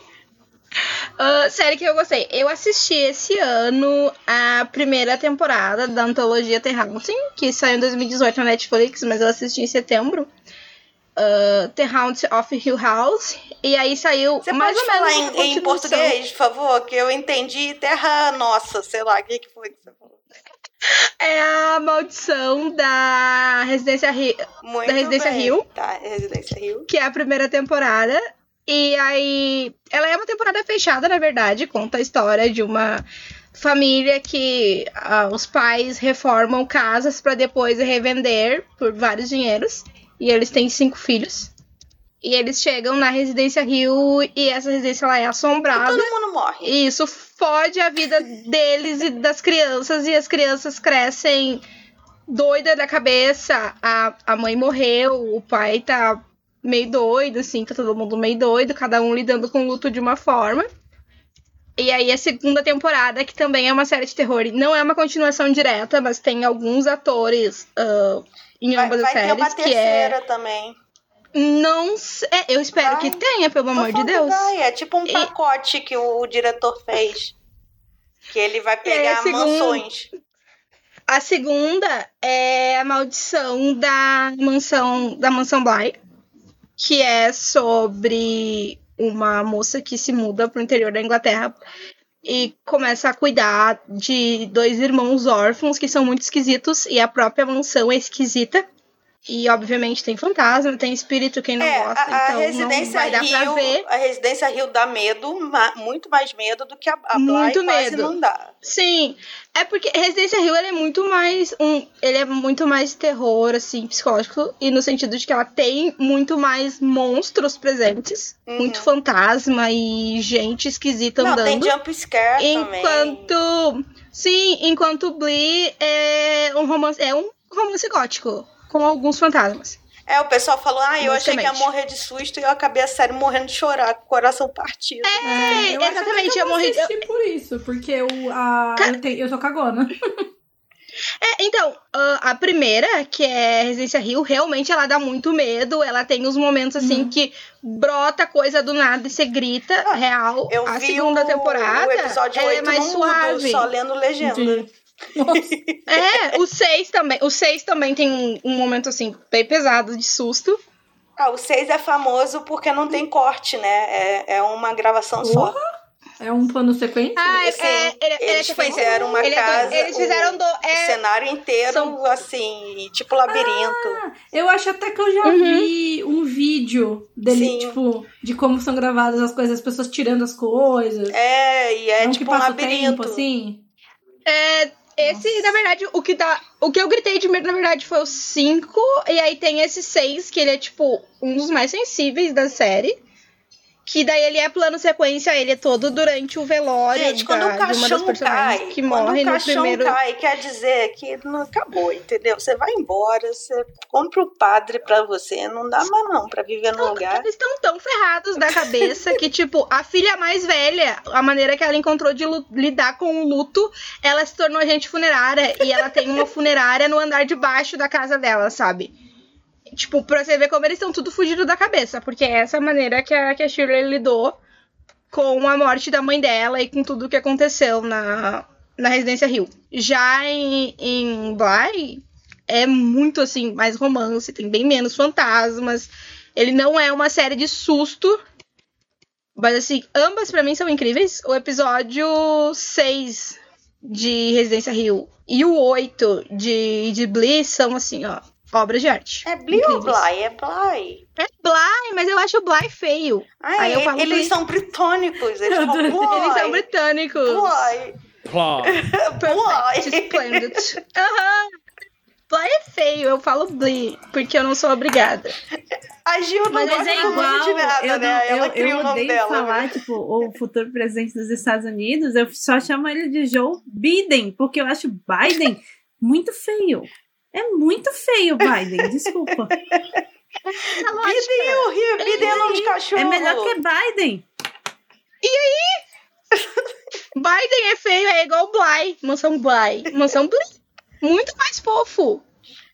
Ah, série que eu gostei. Eu assisti esse ano a primeira temporada da antologia The Haunting, que saiu em 2018 na Netflix, mas eu assisti em setembro. Uh, The Haunting of Hill House. E aí saiu Você mais pode ou menos falar uma em, em português, por favor? Que eu entendi terra nossa, sei lá, o que, que foi que você falou? <laughs> É a maldição da Residência Rio, Muito Da Residência bem. Rio. Tá, Residência Rio. que é a primeira temporada. E aí, ela é uma temporada fechada, na verdade, conta a história de uma família que ah, os pais reformam casas para depois revender por vários dinheiros. E eles têm cinco filhos. E eles chegam na Residência Rio e essa residência ela é assombrada. Todo mundo morre. E isso fode a vida deles e das crianças, e as crianças crescem doida da cabeça. A, a mãe morreu, o pai tá meio doido, assim, tá todo mundo meio doido, cada um lidando com o luto de uma forma. E aí a segunda temporada, que também é uma série de terror, e não é uma continuação direta, mas tem alguns atores ah, em Vai, ambas vai as ter séries, uma que é. terceira também. Não sei. é, eu espero que tenha, pelo amor de Deus. É tipo um E- pacote que o diretor fez. Que ele vai pegar a segunda- mansões. A segunda é a maldição da mansão da mansão Bly, que é sobre uma moça que se muda para o interior da Inglaterra e começa a cuidar de dois irmãos órfãos que são muito esquisitos e a própria mansão é esquisita. E obviamente tem fantasma, tem espírito, quem não É, gosta, a, a então não Residência vai dar pra Rio, ver. a Residência Rio dá medo, ma- muito mais medo do que a, a Bly Muito quase medo. não dá. Sim, é porque Residência Rio é muito mais um, ele é muito mais terror assim, psicológico e no sentido de que ela tem muito mais monstros presentes, Uhum. muito fantasma e gente esquisita Não, tem andando. jump scare também. Enquanto sim, enquanto Blee é um romance é um romance gótico com alguns fantasmas. É, o pessoal falou, ah, eu achei que ia morrer de susto e eu acabei a série morrendo de chorar, com o coração partido. É, eu acho até exatamente, que eu eu morri. assistir por isso, porque o, a, eu, te, eu sou cagona. <laughs> É, então, a- primeira, que é Residência Rio, realmente ela dá muito medo. Ela tem uns momentos assim Uhum. que brota coisa do nada e você grita, Ah, real. Eu a vi segunda o, temporada o episódio ela 8 é mais suave. mudo, só lendo legenda. Entendi. Nossa. <laughs> É, o 6 também. O 6 também tem um, um momento assim, bem pesado de susto. Ah, o 6 é famoso porque não tem corte, né? É, é uma gravação só. É um plano sequência? Ah, é, Sim, é, ele, ele é eles sequência. fizeram uma Ele é casa, eles o- fizeram do. O É, cenário inteiro, são- assim, tipo labirinto. Ah, eu acho até que eu já Uhum. vi um vídeo dele, Sim. tipo, de como são gravadas as coisas, as pessoas tirando as coisas. É, e é, um tipo que um passa o labirinto. tempo, assim. É, esse, na verdade, o que dá. O que eu gritei de medo, na verdade, foi o 5. E aí tem esse 6, que ele é, tipo, um dos mais sensíveis da série. Que daí ele é plano sequência, ele é todo durante o velório Gente, quando da- o caixão cai, que quando morre o no caixão primeiro. cai, quer dizer que não acabou, entendeu? Você vai embora, você compra o padre pra você, não dá mais não pra viver no lugar. Eles estão tão ferrados da cabeça que, tipo, a filha mais velha, a maneira que ela encontrou de lidar com o luto, ela se tornou agente funerária e ela tem uma funerária no andar de baixo da casa dela, sabe? Tipo, pra você ver como eles estão tudo fugido da cabeça, porque é essa maneira que a, que a Shirley lidou com a morte da mãe dela e com tudo que aconteceu na, na Residência Rio. Já em, em Bly, é muito assim, mais romance, tem bem menos fantasmas. Ele não é uma série de susto. Mas assim, ambas para mim são incríveis. O episódio 6 de Residência Rio e o 8 de, de Bliss são assim, ó, obras de arte. É Bly ou. Bly? É Bly. É Bly, mas eu acho o Bly feio. Ah, Aí eu falo eles Bly. são britânicos. Eles <laughs> falam Bly. Eles são britânicos. Bly. <laughs> Bly. splendid. Aham. Bly é feio, eu falo Bly, porque eu não sou obrigada. A Gil não Mas gosta é nome de igual, nada, eu, não, né? Ela eu, cria eu o nome odeio dela. falar, né? tipo, o futuro presidente dos Estados Unidos, eu só chamo ele de Joe Biden, porque eu acho Biden muito feio. É muito feio, Biden, desculpa. Essa lógica. Biden o Rio, Biden é nome de cachorro. É melhor que Biden. <laughs> Biden é feio, é igual Bly. Mansão Bly. Mansão Bly. Muito mais fofo.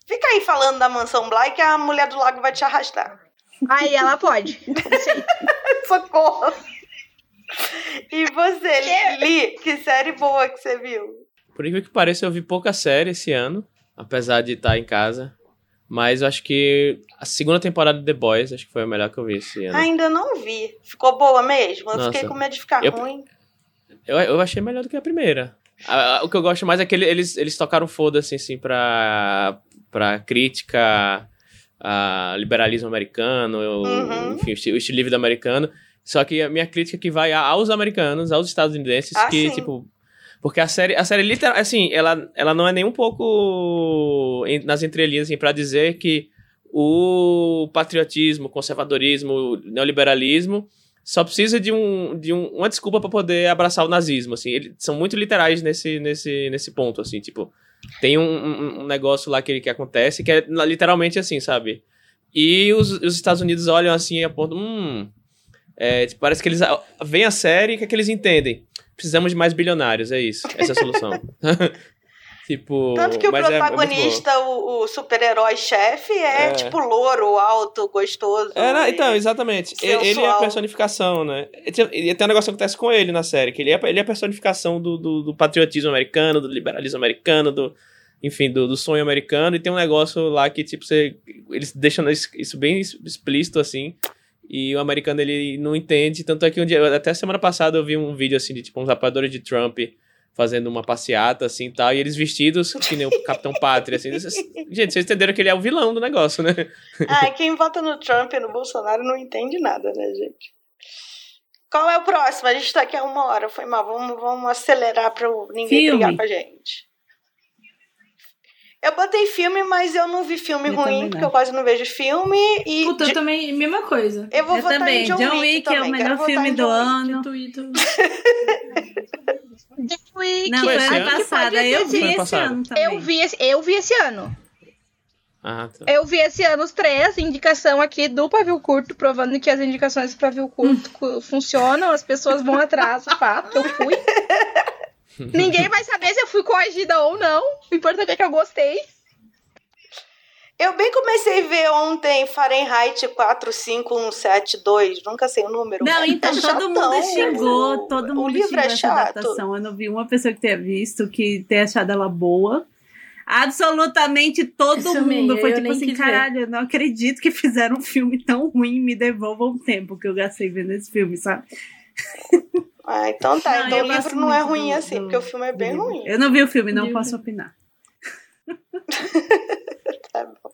Fica aí falando da mansão Bly que a mulher do lago vai te arrastar. Aí ela pode. <laughs> Socorro. E você, Que? Li, que série boa que você viu? Por incrível que pareça, eu vi pouca série esse ano, apesar de estar em casa. Mas eu acho que a segunda temporada de The Boys, acho que foi a melhor que eu vi esse ano. Ainda não vi. Ficou boa mesmo? Eu Nossa. fiquei com medo de ficar Eu- ruim. Eu, eu achei melhor do que a primeira. A- a- o que eu gosto mais é que ele- eles, eles tocaram foda-se, assim, pra, pra crítica a liberalismo americano, Uhum. enfim, o esti- o estilo livre americano. Só que a minha crítica que vai aos americanos, aos estadunidenses, Ah, que, sim. tipo... Porque a série, a série literal, assim, ela, ela não é nem um pouco nas entrelinhas, assim, pra dizer que o patriotismo, conservadorismo, neoliberalismo só precisa de, um, de um- uma desculpa pra poder abraçar o nazismo, assim. Eles são muito literais nesse, nesse, nesse ponto, assim, tipo... Tem um, um- negócio lá que, que acontece que é literalmente assim, sabe? E os, os Estados Unidos olham assim e apontam... Hum, é, tipo, parece que eles veem a série e o que é que eles entendem? Precisamos de mais bilionários, é isso. Essa é a solução. <laughs> tipo... Tanto que o mas é- é muito boa. protagonista, o, o super-herói chefe, é, É. tipo louro, alto, gostoso. É, então, exatamente. Ele, ele é a sensual. personificação, né? E tem, um negócio que acontece com ele na série, que ele é, ele é a personificação do, do, do patriotismo americano, do liberalismo americano, do. Enfim, do, do sonho americano, e tem um negócio lá que, tipo, você. Eles deixam isso bem explícito, assim. E o americano, ele não entende. Tanto é que um dia. Até semana passada eu vi um vídeo, assim, de, tipo, uns apoiadores de Trump fazendo uma passeata, assim, e tal. E eles vestidos, que nem o Capitão Pátria, assim. Gente, vocês entenderam que ele é o vilão do negócio, né? Ah, quem vota no Trump e no Bolsonaro não entende nada, né, gente? Qual é o próximo? A gente tá aqui há uma hora, foi mal. Vamos, vamos acelerar pra ninguém Filme. brigar com a gente. Eu botei filme, mas eu não vi filme Eu ruim, também porque eu quase não vejo filme. E Puta, de- eu também, mesma coisa. eu vou Eu votar também. em John, John Wick, Wick é o também. melhor Quero filme do ano. John Wick. Não, foi ano passado. Eu vi esse passado. ano também. Eu vi, esse, eu vi esse ano. Ah, tá. Eu vi esse ano os três, indicação aqui do pavio curto, provando que as indicações do pavio curto <laughs> cu- funcionam, as pessoas vão atrás, fato, eu fui. <laughs> Ninguém vai saber se eu fui coagida ou não. O importante é que eu gostei. Eu bem comecei a ver ontem Fahrenheit 45172, nunca sei o número. Não, então É todo mundo chatão. xingou, todo O mundo livro xingou é essa chato. adaptação. Eu não vi uma pessoa que tenha visto, que tenha achado ela boa. Absolutamente todo Isso mundo. Foi eu tipo nem assim, quis ver. caralho, eu não acredito que fizeram um filme tão ruim, me devolvam o tempo que eu gastei vendo esse filme, sabe? <laughs> Ah, então tá. Não, então o livro não é ruim do- assim, do- porque o filme é bem livro. ruim. Eu não vi o filme, não Livro. posso opinar. <laughs> Tá bom.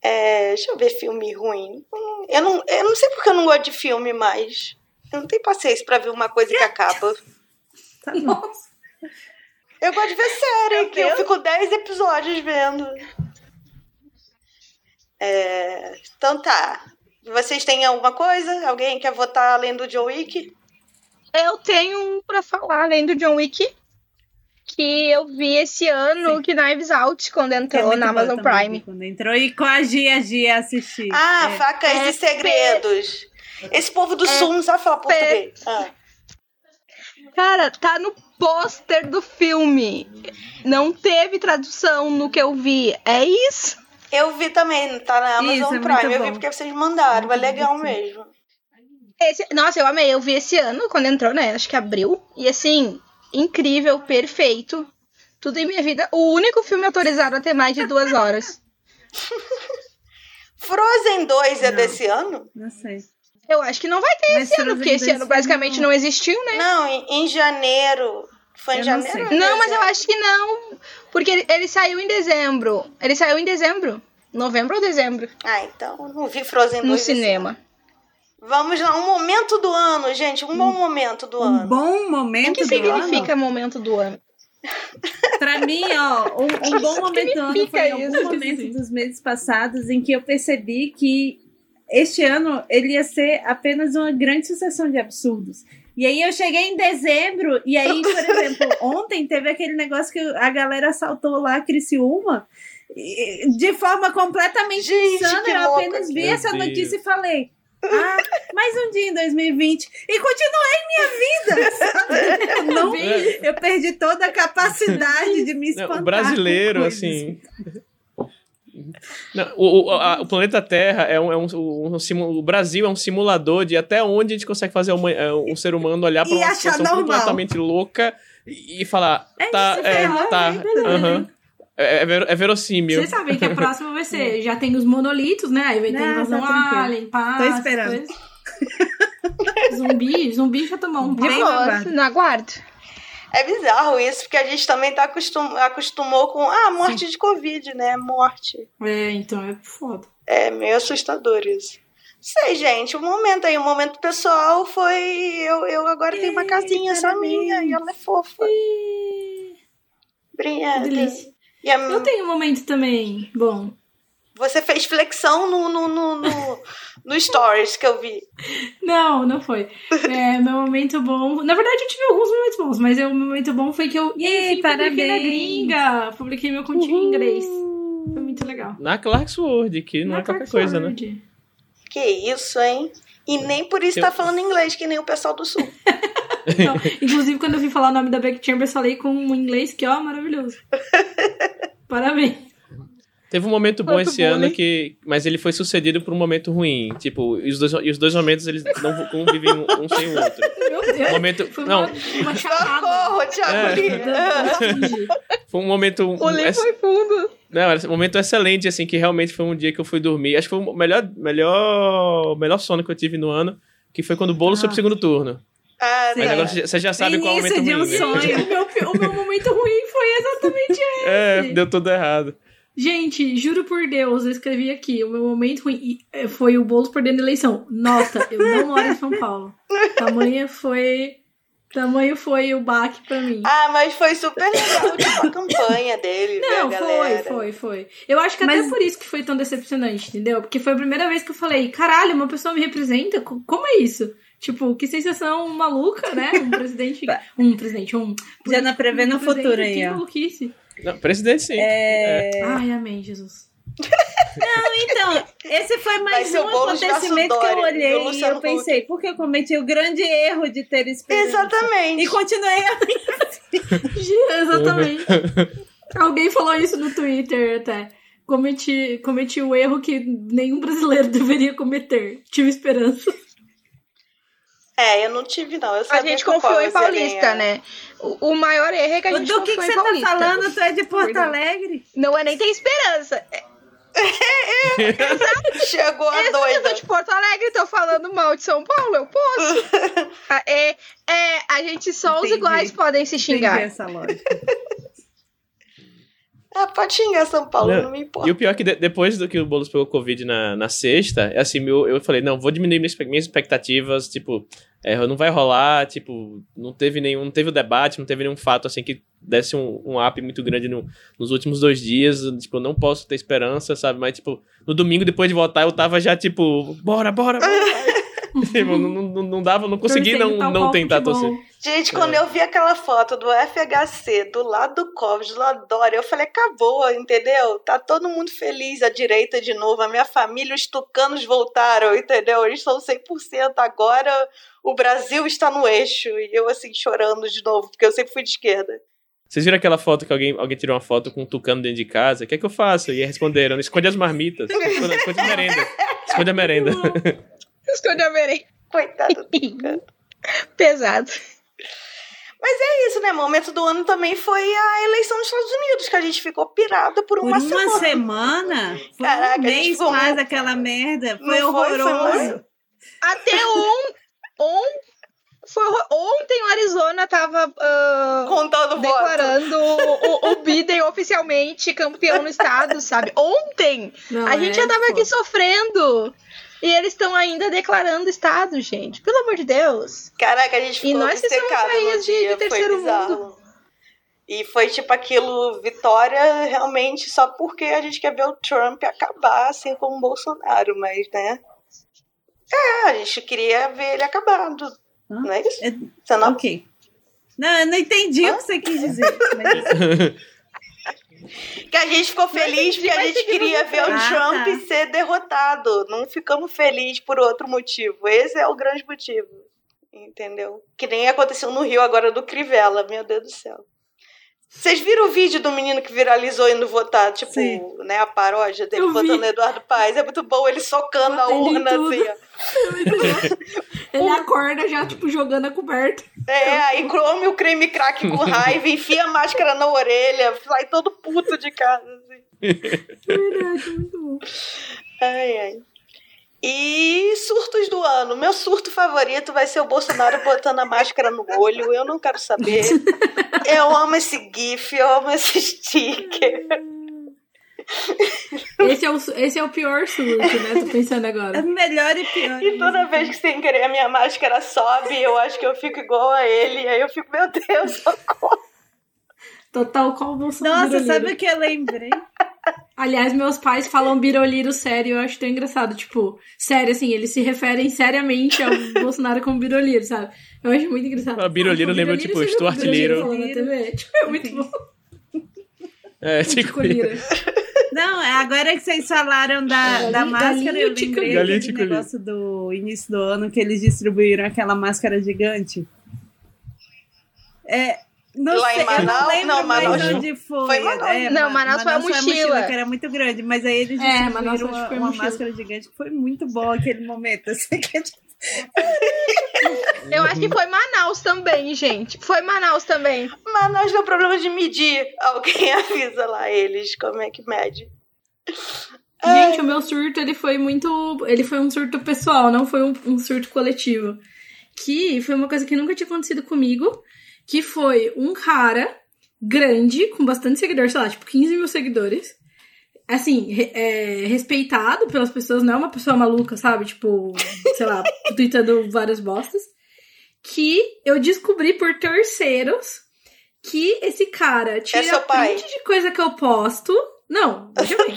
É, deixa eu ver filme ruim. Eu não, eu não sei porque eu não gosto de filme mais. Eu não tenho paciência pra ver uma coisa que acaba. Tá bom. Eu gosto de ver série, Meu que eu fico 10 episódios vendo. É, então tá. Vocês têm alguma coisa? Alguém quer votar além do Joe Wick? Eu tenho um pra falar, além do John Wick, que eu vi esse ano, que Knives Out, quando é entrou muito na Amazon também, Prime. Quando entrou e coagi a Gia a assistir. Ah, É. Facas É e Segredos. Esse povo do Sul não sabe falar português. Ah. Cara, tá no pôster do filme. Não teve tradução no que eu vi. É isso. Eu vi também, tá na Amazon Isso, é Prime. Eu vi porque vocês mandaram, é legal sim. mesmo. Esse- nossa, eu amei. Eu vi esse ano, quando entrou, né? Acho que abril. E assim, incrível, perfeito. Tudo em minha vida. O único filme autorizado a ter mais de duas horas. <laughs> Frozen 2 é Não. desse ano? Não sei. Eu acho que não vai ter Mas esse ano, porque esse 2 ano basicamente no- não existiu, né? Não, em, em janeiro. Foi em Eu não janeiro? ou Não, mas eu acho que não. Porque ele, ele saiu em dezembro. Ele saiu em dezembro. Novembro ou dezembro? Ah, então não vi Frozen 2 No cinema. Ano. Vamos lá, um momento do ano, gente. Um bom momento do Um ano. bom O momento que do significa ano. momento do ano? Pra mim, ó, um, um bom momento do ano significa foi algum isso? momento dos meses passados em que eu percebi que este ano ele ia ser apenas uma grande sucessão de absurdos. E aí eu cheguei em dezembro, e aí, <laughs> por exemplo, ontem teve aquele negócio que a galera assaltou lá a Criciúma de forma completamente Gente, insana. que Eu apenas vi essa notícia e falei. Ah, mais um dia em 2020 e continuei minha vida. Eu, não, eu perdi toda a capacidade de me Não, espantar. o brasileiro, assim. Não, o, o, a- o planeta Terra é um, é um, um simu- o Brasil é um simulador de até onde a gente consegue fazer uma- é, um ser humano olhar para E uma achar situação normal. completamente louca e, e falar É tá isso, é, ferrou, tá é verdade. aham. É, é, ver- é verossímil Vocês sabem que a próxima vai ser. <laughs> Já tem os monolitos, né? Aí vai ter Não, invasão tá alien, paz. Tô esperando. zumbi, zumbi já tomou um De boa, no aguardo. É bizarro isso, porque a gente também tá acostum... acostumou com ah, morte de Covid, né? Morte. É, então é foda. É meio assustador isso. Sei, gente, o momento aí, o momento pessoal foi. Eu, eu agora tenho uma casinha só minha e ela é fofa. Obrigada. E a- Eu tenho um momento também. Bom, Você fez flexão no, no, no, no, no stories que eu vi. Não, não foi. É, meu momento bom. Na verdade, eu tive alguns momentos bons, mas o meu momento bom foi que eu Yay, enfim, publiquei na parabéns. gringa. Publiquei meu continho em inglês. Foi muito legal. na Clarksworld que não Na é qualquer coisa né Clarksword. Que isso, hein? E nem por isso Eu- tá falando inglês, que nem o pessoal do sul. <laughs> Não, inclusive, quando eu vim falar o nome da Beck Chambers, falei com um inglês que, ó, maravilhoso. <laughs> Parabéns. Teve um momento bom Quanto esse bullying. ano que. Mas ele foi sucedido por um momento ruim. Tipo, e os dois, e os dois momentos eles não convivem um, um sem o outro. Meu Deus. Momento. Foi Não, uma, uma. Socorro, Thiago É. Foi um momento. O ex- foi fundo. Não, era um momento excelente, assim, que realmente foi um dia que eu fui dormir. Acho que foi o melhor, melhor, melhor sono que eu tive no ano, que foi quando o bolo foi pro segundo turno. Ah, Mas tá. agora você você já sabe qual é o Início momento de um ruim, né? sonho. O meu, o meu momento ruim foi exatamente É, <laughs> deu tudo errado. Gente, juro por Deus, eu escrevi aqui. O meu momento ruim eh, foi o Boulos perdendo a eleição. Nota, eu não moro em São Paulo. <laughs> Tamanho foi. Tamanho foi o baque pra mim. Ah, mas foi super legal, tipo, a campanha dele, Não, foi, galera. foi, foi. Eu acho que até Mas- por isso que foi tão decepcionante, entendeu? Porque foi a primeira vez que eu falei, caralho, uma pessoa me representa? Co- Como é isso? Tipo, que sensação maluca, né? Um presidente. <laughs> Um presidente, um. Já não prevê no um presidente, futuro aí, que ó. maluquice. Não, presidente sim. É... Ai, amém, Jesus. <laughs> Então, esse foi mais um acontecimento que eu olhei e eu pensei, porque eu cometi o grande erro de ter esperança. Exatamente. E continuei a Exatamente. Alguém falou isso no Twitter até. Cometi, cometi o erro que nenhum brasileiro deveria cometer. Tive esperança. É, eu não tive, não. Eu A gente que confiou em Paulista, né? O, o maior erro é que a gente Do que, que confiou você em tá Paulista. falando? Tu é de Porto Verdade. Alegre? Não é nem ter esperança. Chegou a Eu doida. sou de Porto Alegre, tô falando mal de São Paulo, eu posso. <laughs> Ah, é, é, a gente só os Entendi. iguais podem se Entendi xingar. essa lógica. <laughs> Ah, pode xingar São Paulo, Não, não, me importa. E o pior é que de- depois do que o Boulos pegou Covid na, na sexta, é assim, meu, eu falei, não, vou diminuir minhas, minhas expectativas, tipo, é, não vai rolar, tipo, não teve nenhum, não teve o debate, não teve nenhum fato, assim, que desse um, um up muito grande no- nos últimos dois dias, tipo, eu não posso ter esperança, sabe, mas, tipo, no domingo, depois de votar, eu tava já, tipo, bora, bora, bora. <laughs> Tipo, não, não, não dava, não consegui não, não tentar torcer. Gente, quando É. eu vi aquela foto do FHC do lado do Covas, do lado do Dória, eu falei, acabou, entendeu? Tá todo mundo feliz, a direita de novo, a minha família, os tucanos voltaram, entendeu? Eles são 100% agora, o Brasil está no eixo. E eu, assim, chorando de novo, porque eu sempre fui de esquerda. Vocês viram aquela foto que alguém, alguém tirou uma foto com um tucano dentro de casa? O que é que eu faço? E aí responderam, esconde as marmitas, esconde, esconde a merenda. Esconde a merenda. <laughs> Esconde a merenda. Coitado do Tucano. <laughs> Pesado. É isso, né? Momento do ano também foi a eleição dos Estados Unidos, que a gente ficou pirada por Por uma, uma semana. semana? Foi Caraca, um gente mês muito- aquela merda. Foi Não foi? Foi horroroso. muito. Até <laughs> on, on, foi, ontem o Arizona tava ah, Contando declarando o, o Biden oficialmente campeão no estado, sabe? Ontem! Não, a gente é, já tava pô. aqui sofrendo. E eles estão ainda declarando estado, gente. Pelo amor de Deus. Caraca, a gente E ficou nós que somos país de- de dia, foi terceiro bizarro. E foi tipo aquilo, vitória realmente só porque a gente quer ver o Trump acabar assim como o Bolsonaro, mas né? É, a gente queria ver ele acabado. Não é isso? É- Você não Ok. Não, eu não entendi Hã? o que você quis dizer. mas- <laughs> <laughs> Que a gente ficou feliz porque a gente queria ver o. Trump Ah, tá. ser derrotado. Não ficamos felizes por outro motivo. Esse é o grande motivo. Entendeu? Que nem aconteceu no Rio agora do Crivella, meu Deus do céu. Vocês viram o vídeo do menino que viralizou indo votar, tipo, Sim. né, a paródia dele Eu vi. votando no Eduardo Paes? É muito bom ele socando a Batendo em urna assim. <laughs> Ele acorda já, tipo, jogando a coberta. É, aí come o creme crack com <laughs> raiva, enfia a máscara na orelha, sai todo puto de casa. Assim. Verdade, muito bom. Ai, ai. E surtos do ano. Meu surto favorito vai ser o Bolsonaro botando a máscara no olho. Eu não quero saber. <laughs> Eu amo esse GIF, eu amo esse sticker. Esse é o, esse é o pior surto, né? Tô pensando É agora. melhor e pior. E toda vez que sem querer a minha máscara sobe, eu acho que eu fico igual a ele. Aí eu fico, meu Deus, socorro. Total qual o Bolsonaro. Nossa, sabe o que eu lembrei? Aliás, meus pais falam biroliro sério, eu acho tão engraçado. Tipo, sério, assim, eles se referem seriamente ao <laughs> Bolsonaro como biroliro, sabe? Eu acho muito engraçado. Ah, biroliro lembra, tipo, você viu o Stuart biroliro Little. falando na TV? Tipo, é muito bom. É, Tipo. Não, é agora que vocês falaram da, Galinha- da máscara, eu galinha tico- lembrei tico- negócio do início do ano que eles distribuíram aquela máscara gigante. É, não Lá em sei, eu Manaus? não lembro Não, Manaus onde foi. Foi Manaus. É, Não, Ma- Manaus foi a mochila. que era muito grande, mas aí eles É, Manaus que uma, foi a uma mochila. máscara gigante que foi muito bom aquele momento. Assim, que a Eu acho que foi Manaus também, gente. Foi Manaus também. Nós não problema de medir. Alguém <laughs> avisa lá eles como é que mede. Gente, o meu surto, ele foi muito. Ele foi um surto pessoal, não foi um, um surto coletivo. Que foi uma coisa que nunca tinha acontecido comigo. Que foi um cara grande, com bastante seguidores, sei lá, tipo 15 mil seguidores. Assim, re- é, respeitado pelas pessoas, não é uma pessoa maluca, sabe? Tipo, sei lá, <laughs> tweetando várias bostas. Que eu descobri por terceiros que esse cara tira pai. print de coisa que eu posto. Não, veja <laughs> bem.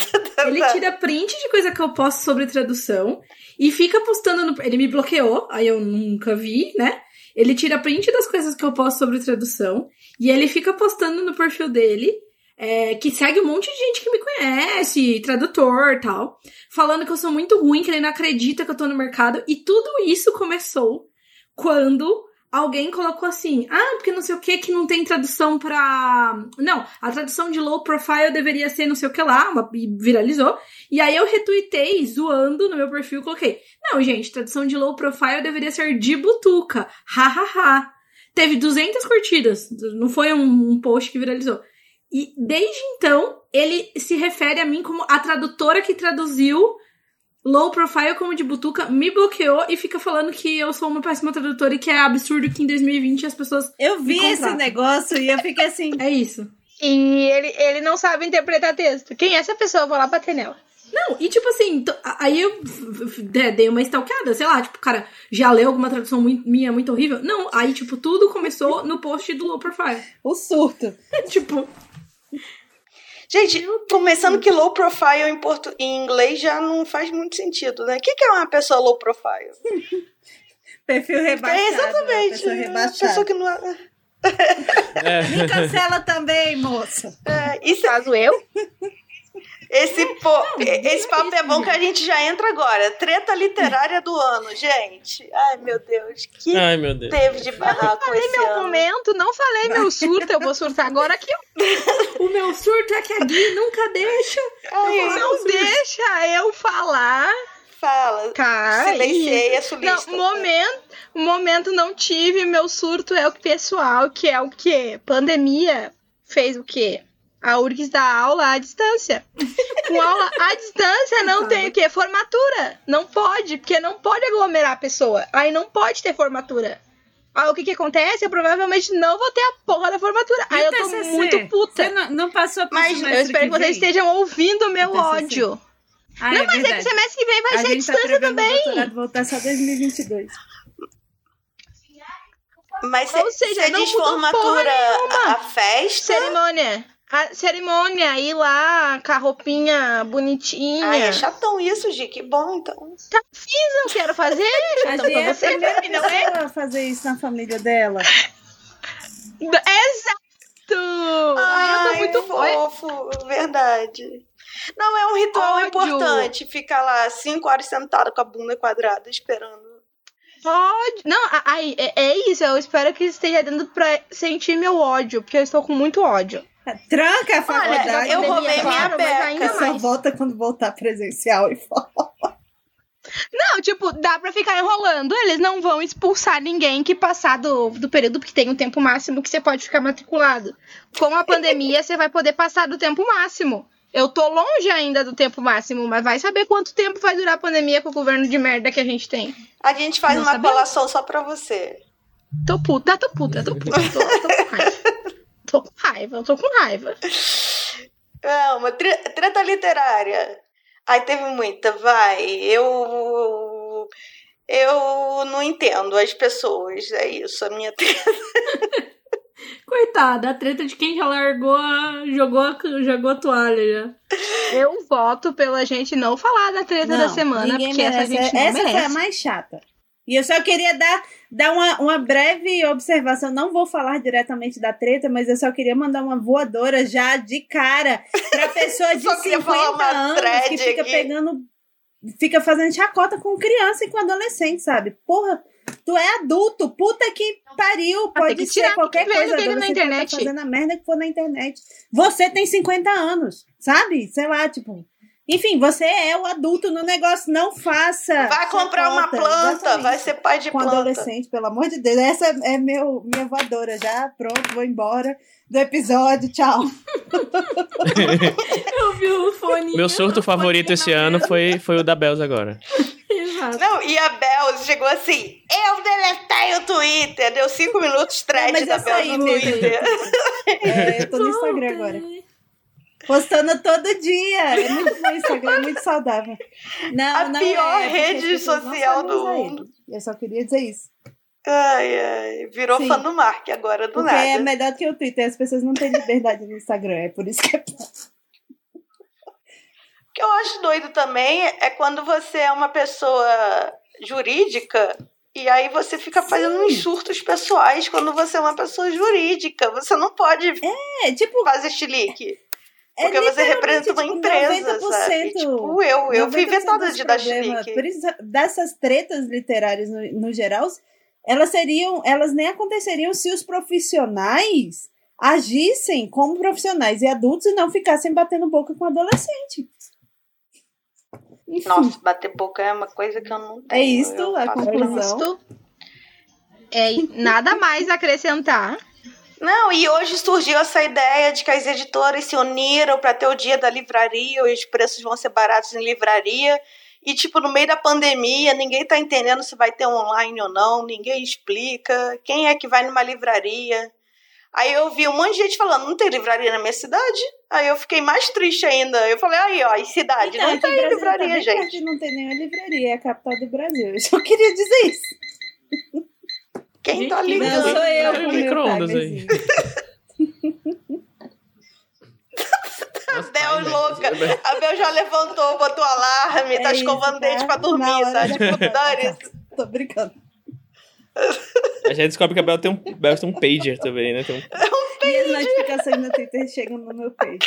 Ele tira print de coisa que eu posto sobre tradução e fica postando no. Ele me bloqueou, aí eu nunca vi, né? Ele tira print das coisas que eu posto sobre tradução e ele fica postando no perfil dele, é, que segue um monte de gente que me conhece, tradutor tal, falando que eu sou muito ruim, que ele não acredita que eu tô no mercado. E tudo isso começou quando alguém colocou assim, ah, porque não sei o que, que não tem tradução pra. Não, a tradução de low profile deveria ser não sei o que lá, uma- e viralizou. E aí eu retuitei, zoando no meu perfil, coloquei, não, gente, tradução de low profile deveria ser de butuca, hahaha. Teve 200 curtidas, não foi um, um post que viralizou. E desde então, ele se refere a mim como a tradutora que traduziu low profile como de butuca, me bloqueou e fica falando que eu sou uma péssima tradutora e que é absurdo que em 2020 as pessoas. Eu vi Me esse negócio e eu fiquei assim. É isso. E ele, ele não sabe interpretar texto. Quem é essa pessoa? Eu vou lá bater nela. Não, e tipo assim, aí eu dei uma stalkeada, sei lá, tipo, cara, já leu alguma tradução muito- minha muito horrível? Não, aí, tipo, tudo começou no post do low profile. O surto. <laughs> tipo, Gente, começando que low profile em, portu... em inglês já não faz muito sentido, né? O que que é uma pessoa low profile? <laughs> Perfil rebaixado. é exatamente. Pessoa rebaixada. pessoa que não é... <laughs> Me cancela também, moça. é, isso, Caso eu. <laughs> esse, po... esse papo é bom que a gente já entra agora. Treta literária do ano, gente. Ai, meu Deus. Que Ai, meu Deus. teve de barraco Falei esse meu ano. momento, não falei meu surto. Eu vou surtar agora que eu <laughs> o meu surto é que a Gui nunca deixa. Ai, Eu não deixa eu falar. Fala. Cara, Silenciei a sulista. Não, momento, momento não tive, meu surto é o pessoal, que é o quê? Pandemia fez o quê? A URGS dá aula à distância. Com aula à distância não tem o quê? Formatura. Não pode, porque não pode aglomerar a pessoa. Aí não pode ter formatura. Aí o que que acontece? Eu provavelmente não vou ter a porra da formatura. E Aí eu tô TCC? muito puta. Você não, não passou por Mas Eu espero que, vem? vocês estejam ouvindo o meu ódio. Ah, não, mas é que verdade. semestre que vem vai a ser à tá distância o também. voltar só 2022. Mas Ou você seja, não diz mudou formatura porra nenhuma. a, a festa. Cerimônia. A cerimônia, ir lá com a roupinha bonitinha. Ai, é chatão isso, Gi. Que bom, então. Tá, fiz, eu quero fazer. <laughs> A é pra a você, primeira não é? fazer isso na família dela. Exato! Ai, eu tô muito fofo, verdade. Não, é um ritual Ódio. importante ficar lá cinco horas sentado com a bunda quadrada esperando. Pode. Não, aí, é, é isso. Eu espero que esteja dando pra sentir meu ódio, porque eu estou com muito ódio. Tranca a faculdade. Olha, eu pandemia, roubei minha beca. ainda só mais. volta quando voltar presencial e fora. Não, tipo, dá pra ficar enrolando. Eles não vão expulsar ninguém que passar do, do período, porque tem um tempo máximo que você pode ficar matriculado. Com a pandemia, você vai poder passar do tempo máximo. Eu tô longe ainda do tempo máximo, mas vai saber quanto tempo vai durar a pandemia com o governo de merda que a gente tem. A gente faz Não uma colação só pra você. Tô puta, tô puta, tô puta, tô, tô. Tô <laughs> raiva, eu tô com raiva. É, uma tre- treta literária. Ai, teve muita, vai. Eu. Eu não entendo as pessoas. É isso, a minha <laughs> treta. Coitada, a treta de quem já largou jogou a, jogou a toalha já. Eu voto pela gente não falar da treta da semana, porque essa merece. gente não Essa foi a merece. mais chata. E eu só queria dar, dar uma, uma breve observação. Não vou falar diretamente da treta, mas eu só queria mandar uma voadora já de cara pra <laughs> pessoa de Só queria falar 50 uma anos que fica aqui. pegando. Fica fazendo chacota com criança e com adolescente, sabe? Porra, tu é adulto, puta que pariu. Ah, Pode que ser tirar, qualquer que coisa. que na pode internet. Tá fazendo a merda que for na internet. Você tem 50 anos, sabe? Sei lá, tipo. Enfim, você é o adulto no negócio, não faça. Vai comprar uma planta, exatamente. vai ser pai de com planta. adolescente, pelo amor de Deus. Essa é meu, minha voadora já. Pronto, vou embora do episódio. Tchau. <laughs> Eu vi o fone. Meu surto favorito esse ano foi, foi o da Bells agora. Exato. Não, e a Bel chegou assim: eu deletei o Twitter. Deu cinco minutos thread mas da eu Bel saí no mesmo. Twitter. <laughs> É, eu tô no Instagram agora. Postando todo dia. É muito bom, o Instagram é muito saudável. Não, A não pior é, rede social do mundo. ele. Eu só queria dizer isso. Ai, ai. Virou Sim. fã do Mark agora, do Porque nada. é melhor do que o Twitter. As pessoas não têm liberdade no Instagram. É por isso que é. O que eu acho doido também é quando você é uma pessoa jurídica e aí você fica fazendo uns surtos pessoais quando você é uma pessoa jurídica. Você não pode É, tipo, fazer chilique. É Porque você representa uma tipo, empresa, 90%, sabe? Tipo, eu, eu fui 90% vetada de dar problemas- chilique. Por isso, dessas tretas literárias no, no geral, elas seriam, elas nem aconteceriam se os profissionais agissem como profissionais e adultos e não ficassem batendo boca com adolescente. Enfim, Nossa, bater boca é uma coisa que eu não tenho. É isto, eu a conclusão. Isto é nada mais a acrescentar. Não, e hoje surgiu essa ideia de que as editoras se uniram para ter o dia da livraria, os preços vão ser baratos em livraria. E, tipo, no meio da pandemia, ninguém tá entendendo se vai ter online ou não, ninguém explica. Quem é que vai numa livraria? Aí eu vi um monte de gente falando, não tem livraria na minha cidade? Aí eu fiquei mais triste ainda. Eu falei, aí, ó, em cidade, Então, não tem Brasília livraria, também gente. Não tem nenhuma livraria, é a capital do Brasil. Eu só queria dizer isso. <laughs> Quem tá ligando? Não, sou eu com um o micro-ondas aí. timerzinho. A Bel louca. A Bel já levantou, botou alarme, É tá isso, escovando tá? dente pra dormir, sabe? de Tipo, dane-se. Tô brincando. A gente descobre que a Bel tem um, Bel tem um pager também, né? Tem um- E as notificações no Twitter chegam no meu page.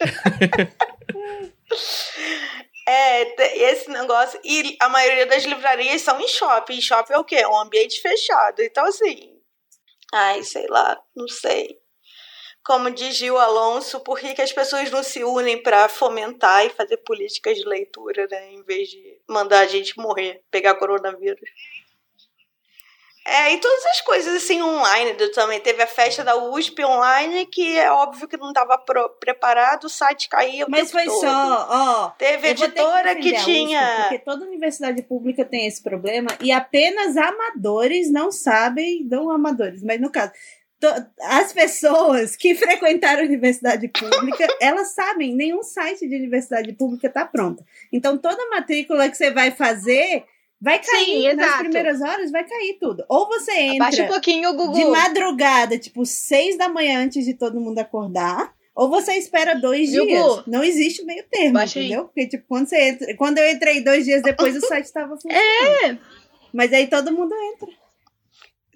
<laughs> É, esse negócio. E a maioria das livrarias são em shopping. Shopping é o quê? Um ambiente fechado. Então, assim. Ai, sei lá, não sei. como diz Gil Alonso, por que, que as pessoas não se unem para fomentar e fazer políticas de leitura, né? Em vez de mandar a gente morrer, pegar coronavírus. É, e todas as coisas assim online também. Teve a festa da USP online, que é óbvio que não estava preparado, o site caía. Mas foi todo. só, ó. Teve editora que, que tinha. USP, porque toda universidade pública tem esse problema e apenas amadores não sabem, não amadores, mas no caso, as pessoas que <laughs> frequentaram a universidade pública, <laughs> elas sabem, nenhum site de universidade pública está pronto. Então, toda matrícula que você vai fazer vai cair Sim, nas exato. primeiras horas, vai cair tudo. Ou você entra Baixa um pouquinho o Google. de madrugada, tipo, seis da manhã antes de todo mundo acordar. Ou você espera dois Viu, dias. Não existe meio termo, Baixa aí. entendeu? Porque, tipo, quando, você entra, quando eu entrei dois dias depois, o <laughs> site estava funcionando. É, Mas aí todo mundo entra.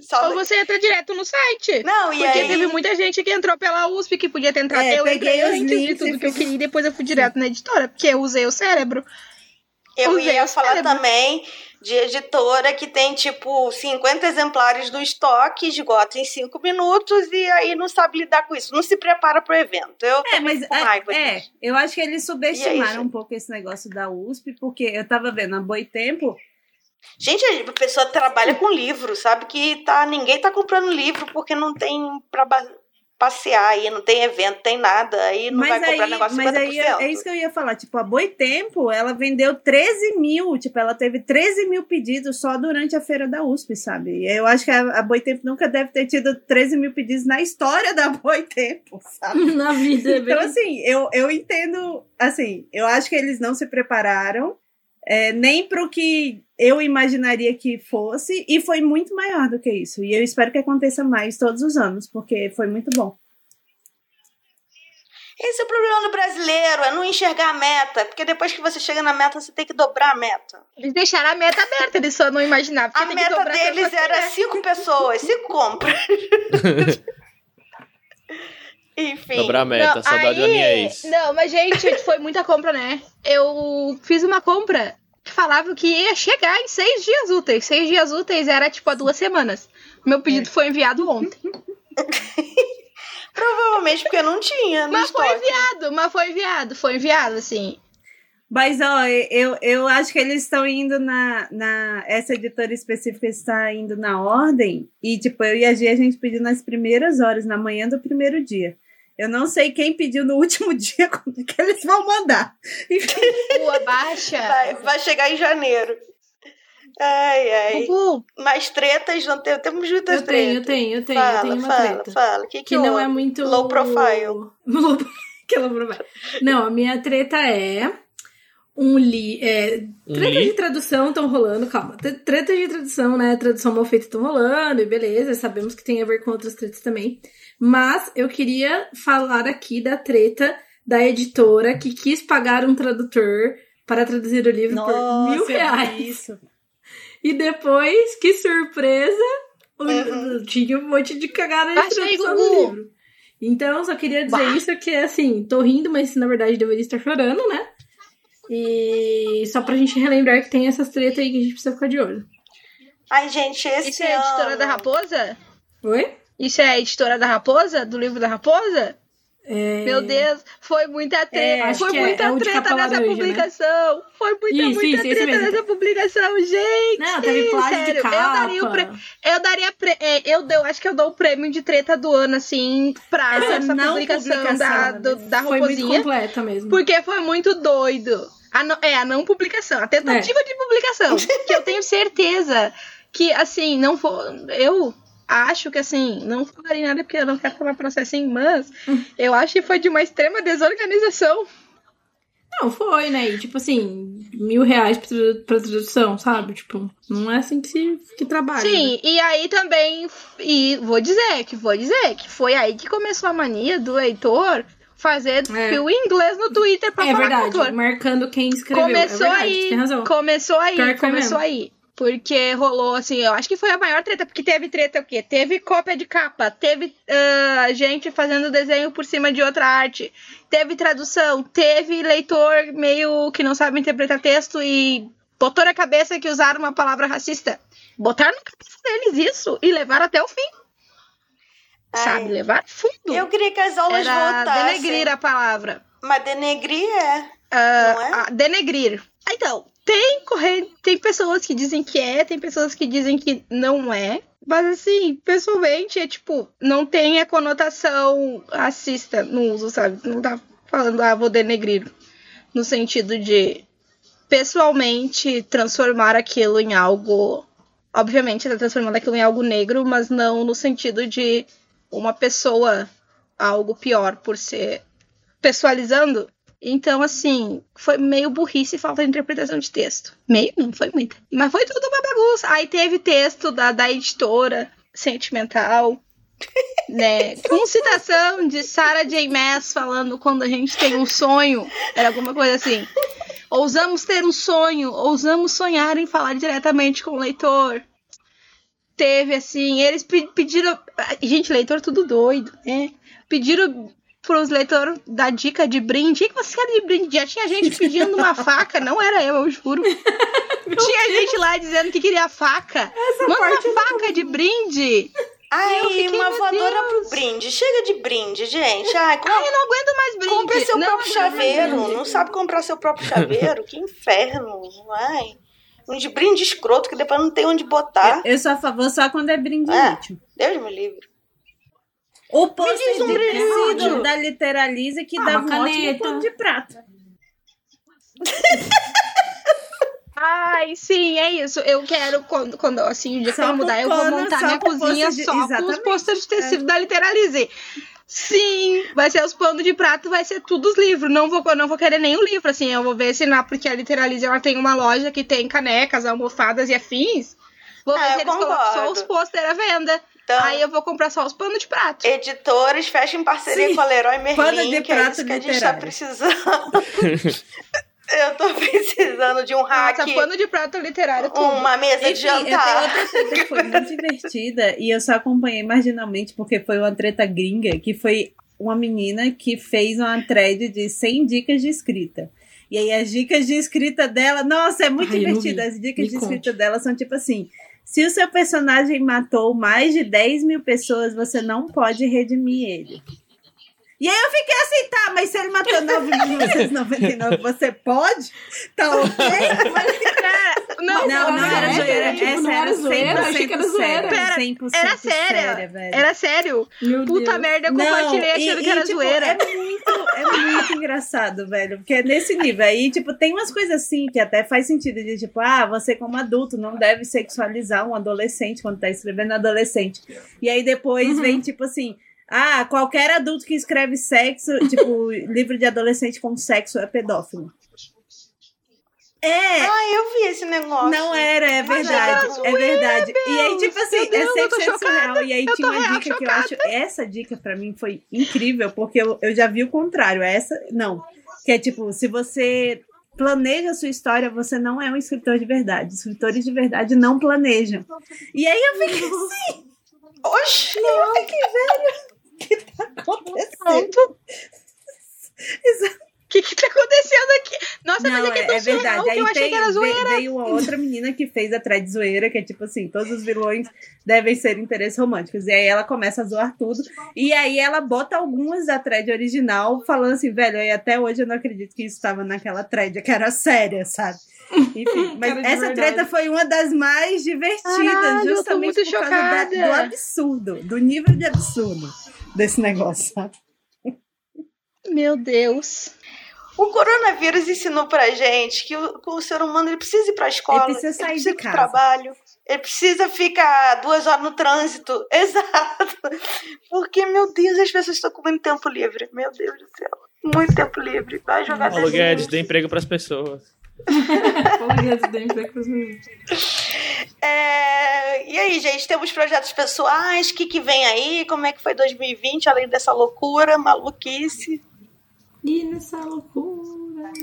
Só... ou você entra direto no site. Não, e Porque aí. teve muita gente que entrou pela USP que podia ter entrado. É, eu peguei os antes de links tudo que eu queria e depois eu fui direto na editora, porque eu usei o cérebro. Eu Usei ia o falar cérebro. também de editora que tem, tipo, 50 exemplares do estoque, esgota em 5 minutos e aí não sabe lidar com isso. Não se prepara pro evento. Eu É, mas com raiva é, é, eu acho que eles subestimaram gente? um pouco esse negócio da USP, porque eu tava vendo a Boitempo, Gente, a pessoa trabalha com livro, sabe? Que tá, ninguém tá comprando livro porque não tem pra ba- passear aí, não tem evento, tem nada. Aí não mas vai comprar aí, negócio mas 50%. aí é, é isso que eu ia falar, tipo, a Boitempo, ela vendeu 13 mil, tipo, ela teve 13 mil pedidos só durante a feira da USP, sabe? Eu acho que a, a Boitempo nunca deve ter tido 13 mil pedidos na história da Boitempo, <laughs> sabe? <laughs> Na vida, é Então, assim, eu, eu entendo, assim, eu acho que eles não se prepararam, é, nem para o que eu imaginaria que fosse, e foi muito maior do que isso. E eu espero que aconteça mais todos os anos, porque foi muito bom. Esse é o problema do brasileiro, é não enxergar a meta. Porque depois que você chega na meta, você tem que dobrar a meta. Eles deixaram a meta aberta, eles só não imaginavam. que A meta deles era cinco pessoas, cinco compras. <laughs> Enfim. Dobrar a meta, Não, saudade da aí- minha ex. Não, mas gente, foi muita compra, né? Eu fiz uma compra falava que ia chegar em seis dias úteis. Seis dias úteis era tipo há duas semanas. Meu pedido foi enviado ontem. <laughs> Provavelmente porque não tinha no Mas foi estoque. enviado, mas foi enviado, foi enviado, assim. Mas, ó, eu, eu acho que eles estão indo na, na. Essa editora específica está indo na ordem. E, tipo, eu e a Gi, a gente pediu nas primeiras horas, na manhã do primeiro dia. Eu não sei quem pediu no último <laughs> dia, quando que eles vão mandar. Rua baixa. Vai, vai chegar em janeiro. Ai, ai. Gugu, Mais tretas, não tem, temos muitas Eu tenho, eu tretas. tenho, eu tenho, Fala, eu tenho uma fala, treta. fala. O que, que, Que não é muito. Low profile. <laughs> Que low profile. Não, a minha treta é um li. É, Tretas de tradução estão rolando, calma. Tre- Tretas de tradução, né? Tradução mal feita estão rolando, e beleza, sabemos que tem a ver com outras tretas também. Mas eu queria falar aqui da treta da editora que quis pagar um tradutor para traduzir o livro por mil reais. Isso. E depois, que surpresa, Uhum. tinha um monte de cagada de aí, tradução Gugu. do livro. Então, eu só queria dizer Bah. isso, que assim, tô rindo, mas na verdade deveria estar chorando, né? E só pra gente relembrar que tem essas tretas aí que a gente precisa ficar de olho. Ai, gente, esse isso é a editora ano... da Raposa? Oi? Isso é a editora da Raposa? Do livro da Raposa? É... Meu Deus, foi muita treta. É, foi é- muita é treta capa nessa laranja, né? publicação. Foi muita, Isso, muita isso, esse treta nessa publicação, gente. Não, teve plágio de sério, capa. Eu daria o pre- Eu daria. Pre... é, eu dou, acho que eu dou o prêmio de treta do ano, assim, pra Essa essa, publicação, publicação, da, né? do- da Foi muito completa mesmo. Porque foi muito doido. A não- é, a não publicação, a tentativa de publicação. que eu tenho certeza que, assim, não for. Eu acho que, assim, não falaria nada porque eu não quero tomar processo em mas eu acho que foi de uma extrema desorganização. Não, foi, né? E tipo assim, mil reais pra, tradu- pra tradução, sabe? Tipo, não é assim que se que trabalha. né? Sim, e aí também. E vou dizer que vou dizer que foi aí que começou a mania do leitor fazer É. fio em inglês no Twitter pra É falar com o verdade, autor. marcando quem escreveu. Começou é verdade, aí. Tem razão. Começou aí, começou aí. Porque rolou, assim, eu acho que foi a maior treta, porque teve treta o quê? Teve cópia de capa, teve ah, gente fazendo desenho por cima de outra arte, teve tradução, teve leitor meio que não sabe interpretar texto e botou na cabeça que usaram uma palavra racista. Botaram na cabeça deles isso e levaram até o fim. sabe? Ai. Levar fundo. Eu queria que as aulas Era voltassem. denegrir a palavra. Mas denegrir é. Não é? denegrir. Ah, Então, tem corrente, tem pessoas que dizem que é, tem pessoas que dizem que não é. Mas assim, pessoalmente, é tipo, não tem a conotação racista no uso, sabe? Não tá falando, ah, vou denegrir. No sentido de, pessoalmente, transformar aquilo em algo. Obviamente, tá transformando aquilo em algo negro, mas não no sentido de uma pessoa algo pior por ser pessoalizando. Então, assim, foi meio burrice e falta de interpretação de texto. Meio? Não foi muita. Mas foi tudo uma bagunça. Aí teve texto da, da editora sentimental, né? <laughs> Com citação de Sarah J. Maas falando quando a gente tem um sonho. Era alguma coisa assim. Ousamos ter um sonho, ousamos sonhar em falar diretamente com o leitor. Teve, assim, eles pe- pediram. Gente, leitor tudo doido, né? Pediram pros leitores dar dica de brinde. O que vocês querem de brinde? Já tinha gente pedindo uma <laughs> faca, não era eu, eu juro. <laughs> tinha gente lá dizendo que queria faca. Manda uma faca de brinde. Ai, Eu fiquei, uma voadora Deus. pro brinde. Chega de brinde, gente. Ai, com... Ai, eu não aguento mais brinde. compre seu não próprio chaveiro. brinde. Não sabe comprar seu próprio chaveiro? que inferno. Ai. Um de brinde escroto que depois não tem onde botar. Eu sou a favor só quando é brinde É. útil. Deus me livre. O pôster um de tecido da Literalize que Ah, dá uma um ótimo pano de prato. <laughs> Ai, sim, é isso. Eu quero, quando, quando assim, o dia que eu mudar, eu vou montar minha cozinha pôster de- só com os posters de tecido da Literalize. Sim, vai ser os panos de prato, vai ser tudo os livros. Não vou, eu não vou querer o livro, assim. Eu vou ver se não, porque a Literalize ela tem uma loja que tem canecas, almofadas e afins. Vou ver Ah, se eles colocam só os posters à venda. Então, Aí eu vou comprar só os panos de prato. editores, fecha em parceria Sim. com a Leroy Merlin, Pano de que é prato isso que a gente tá literário. precisando. <laughs> Eu tô precisando de um hack, Nossa, pano de prato literário. tudo. uma mesa de Enfim, eu tenho jantar. outra treta que foi muito <laughs> divertida e eu só acompanhei marginalmente porque foi uma treta gringa, que foi uma menina que fez uma thread de 100 dicas de escrita. E aí as dicas de escrita dela, nossa, é muito Ai, eu vi. As dicas Me de conte. escrita dela são tipo assim: se o seu personagem matou mais de 10 mil pessoas, você não pode redimir ele. E aí eu fiquei assim, tá, mas se ele matou 9.999, você pode? Tá ok? <laughs> Não, Não, não era Era, zoeira. tipo, Essa não era era zoeira, 100% achei que era zoeira. Pera, 100% era séria. séria, velho. Era sério. Meu Puta Deus. merda, eu compartilhei e- achando e, que era tipo, zoeira. É muito, é muito engraçado, velho. Porque é nesse nível. Aí, tipo, tem umas coisas assim que até faz sentido. De tipo, ah, você como adulto não deve sexualizar um adolescente quando tá escrevendo adolescente. E aí depois Uhum. vem, tipo assim. Ah, qualquer adulto que escreve sexo, tipo, livro de adolescente com sexo é pedófilo. É, Ah, eu vi esse negócio. não era, é Mas verdade. era É verdade. E aí, tipo assim, Deus, é eu tô 100% chocada. surreal. E aí Eu tinha uma dica que eu acho. Essa dica pra mim foi incrível, porque eu, eu já vi o contrário. Essa, não. Que é tipo, se você planeja a sua história, você não é um escritor de verdade. Escritores de verdade não planejam. E aí eu fiquei assim, Oxi! eu fiquei, velho, o que tá acontecendo? Pronto. Que que tá acontecendo aqui? Nossa, mas Não, é que é é, tão é surreal verdade. que Aí eu achei tem, que era zoeira. veio uma outra menina que fez a thread zoeira, que é tipo assim, todos os vilões devem ser interesses românticos. E aí ela começa a zoar tudo. E aí ela bota algumas da thread original, falando assim, velho, e até hoje eu não acredito que isso estava naquela thread, que era séria, sabe? Enfim, <laughs> mas Cara essa verdade. treta foi uma das mais divertidas, Caralho, justamente muito por causa da- do absurdo, do nível de absurdo desse negócio, sabe? Meu Deus. O coronavírus ensinou pra gente que o, o ser humano ele precisa ir pra escola, Ele precisa sair precisa de ir pro casa. trabalho, ele precisa ficar duas horas no trânsito. <laughs> Exato. Porque, meu Deus, as pessoas estão com muito tempo livre. Meu Deus do céu. Muito tempo livre. Vai jogar Paulo. <laughs> Guedes, dê emprego pras pessoas. Paulo Guedes dentro da cozinha. É, E aí, gente, temos projetos pessoais. O que, que vem aí? Como é que foi 2020, além dessa loucura, maluquice? E nessa loucura. <laughs>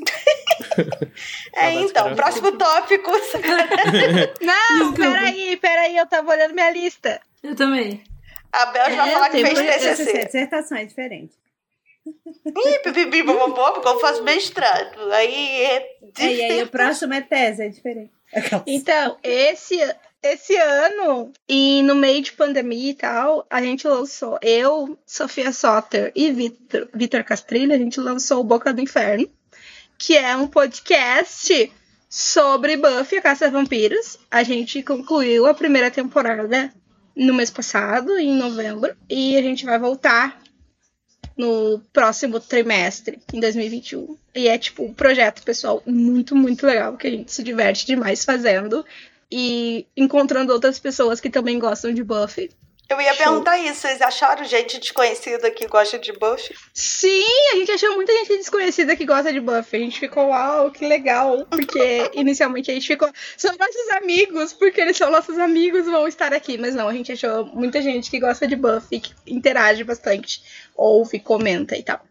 É, então, próximo tópico. <laughs> Não, peraí, peraí, eu tava olhando minha lista. Eu também. A Bel já vai É, falar que fez TCC, TCC. dissertação é diferente. Porque eu faço mestrado. Aí é É, e aí o próximo é tese, é diferente. Então, esse, esse ano, e no meio de pandemia e tal, a gente lançou, eu, Sofia Soter e Vitor, Vitor a gente lançou o Boca do Inferno, que é um podcast sobre Buffy, a Caça a Vampiros. A gente concluiu a primeira temporada no mês passado, em novembro, e a gente vai voltar no próximo trimestre, em 2021. E é tipo um projeto, pessoal, muito, muito legal, que a gente se diverte demais fazendo e encontrando outras pessoas que também gostam de Buffy. Eu ia Show. perguntar isso, vocês acharam gente desconhecida que gosta de Buffy? Sim, a gente achou muita gente desconhecida que gosta de Buffy. A gente ficou, uau, que legal. Porque <laughs> inicialmente a gente ficou, são nossos amigos, porque eles são nossos amigos, vão estar aqui. Mas não, a gente achou muita gente que gosta de Buffy, que interage bastante, ouve, comenta e tal.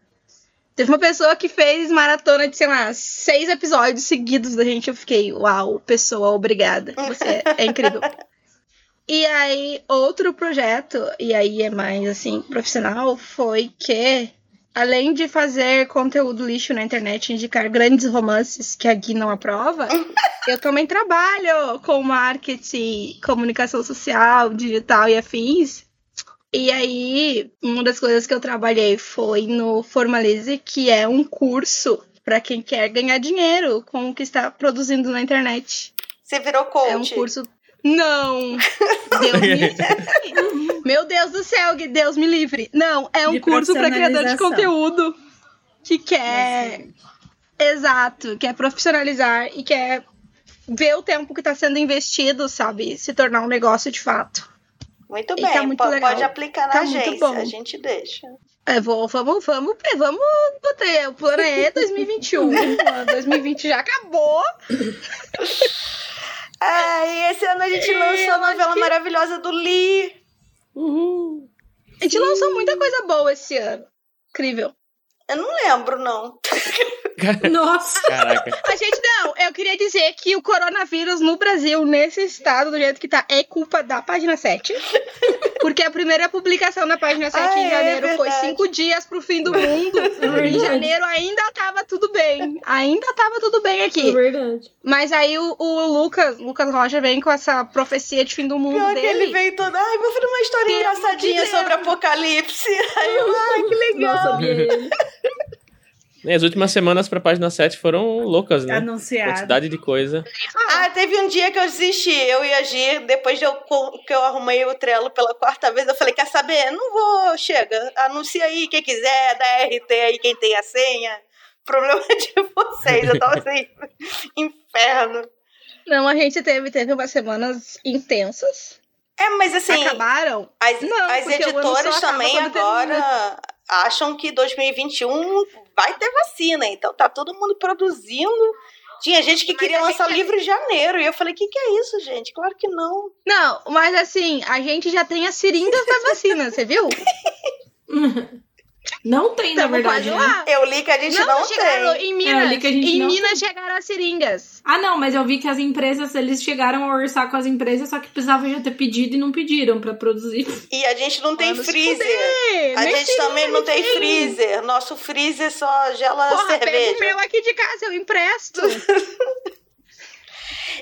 Teve uma pessoa que fez maratona de, sei lá, seis episódios seguidos da gente. Eu fiquei, uau, pessoa, obrigada. Você é incrível. <laughs> E aí, outro projeto, e aí é mais assim, profissional, foi que, além de fazer conteúdo lixo na internet indicar grandes romances que a Gui não aprova, <laughs> eu também trabalho com marketing, comunicação social, digital e afins. E aí, uma das coisas que eu trabalhei foi no Formalize, que é um curso para quem quer ganhar dinheiro com o que está produzindo na internet. Você virou coach? É um curso não! Deus me livre. <laughs> Meu Deus do céu, Deus me livre. Não, é um De curso para criador de conteúdo que quer. Exato, quer profissionalizar e quer ver o tempo que está sendo investido, sabe? Se tornar um negócio de fato. Muito E bem, tá muito po- legal. pode aplicar na Tá muito agência, bom. a gente deixa. É, vou, vamos, vamos, vamos botar. O plano é <laughs> 2021. 2020 já acabou. <laughs> Ah, e esse ano a gente lançou a novela que- maravilhosa do Lee. Uhul. A gente lançou muita coisa boa esse ano. Incrível. Eu não lembro, não. Nossa! Caraca. A gente não, eu queria dizer que o coronavírus no Brasil, nesse estado, do jeito que tá, é culpa da página 7. Porque a primeira publicação na página 7 Ah, em é janeiro foi verdade. cinco dias pro fim do mundo. em janeiro ainda tava tudo bem. Ainda tava tudo bem É aqui. verdade. Mas aí o, o Lucas, Lucas Rocha vem com essa profecia de fim do mundo Pior que ele dele. veio todo. Ai, vou fazer uma história Pelo engraçadinha de sobre apocalipse. Aí <laughs> eu, ai, que legal. Nossa, as últimas semanas pra página 7 foram loucas, né? Anunciado. Quantidade de coisa. Ah, teve um dia que eu desisti, eu e a Gi, depois de eu, que eu arrumei o Trello pela quarta vez, eu falei, quer saber? Não vou, chega, anuncia aí quem quiser, dá RT aí quem tem a senha. Problema <laughs> de vocês, eu tava assim, <laughs> inferno. Não, a gente teve, teve umas semanas intensas. É, mas assim, Acabaram. as, Não, as o editoras também quando termina. Acham que 2021 vai ter vacina, então tá todo mundo produzindo. Tinha gente que Mas queria a lançar gente- livro em janeiro, e eu falei, que que é isso, gente? Claro que não. Não, mas assim, a gente já tem as seringas das vacinas, você viu? <laughs> Não tem, na Tamo verdade, né? lá. Eu li que a gente Não, não, chegaram tem. em É, Minas. ali que a gente em não Minas chegaram as seringas. Ah, não, mas eu vi que as empresas, eles chegaram a orçar com as empresas, só que precisavam já ter pedido e não pediram pra produzir. E a gente não tem Mano, se freezer. fuder, A nem gente também não tem tem. freezer. Nosso freezer só gela Porra, pega o cerveja. meu aqui de casa, eu empresto. <laughs>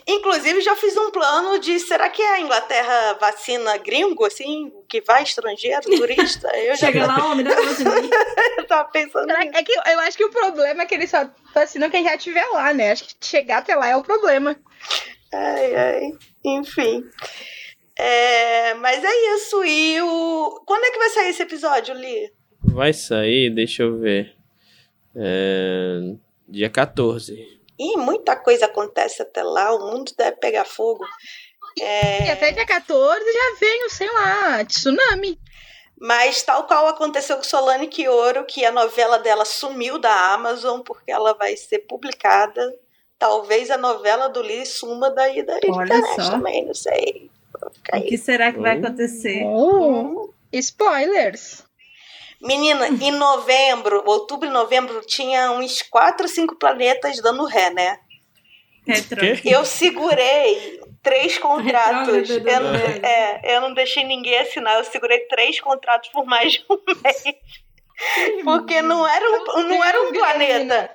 Inclusive, já fiz um plano de será que a Inglaterra vacina gringo, assim, que vai estrangeiro, turista? <laughs> Eu já Chega lá, homem, dá <laughs> não. tava pensando Será nisso. que- é que eu acho que o problema é que eles só vacinam quem já estiver lá, né? Acho que chegar até lá é o problema. Ai, ai. Enfim. É, mas é isso. E o. Quando é que vai sair esse episódio, Li? Vai sair, deixa eu ver. É, Dia 14. Ih, muita coisa acontece até lá, o mundo deve pegar fogo. É, E até dia 14 já vem o, sei lá, tsunami. Mas tal qual aconteceu com Solane Quioro, que a novela dela sumiu da Amazon porque ela vai ser publicada. Talvez a novela do Lee suma daí da Olha internet só. também, não sei. O que será que vai Hum. acontecer? Oh, spoilers. Menina, em novembro, outubro e novembro, tinha uns quatro, cinco planetas dando ré, né? Retro. Eu segurei três contratos. Eu, não- né? é, eu não deixei ninguém assinar. Eu segurei três contratos por mais de um <laughs> mês. Porque não era um, não era um planeta.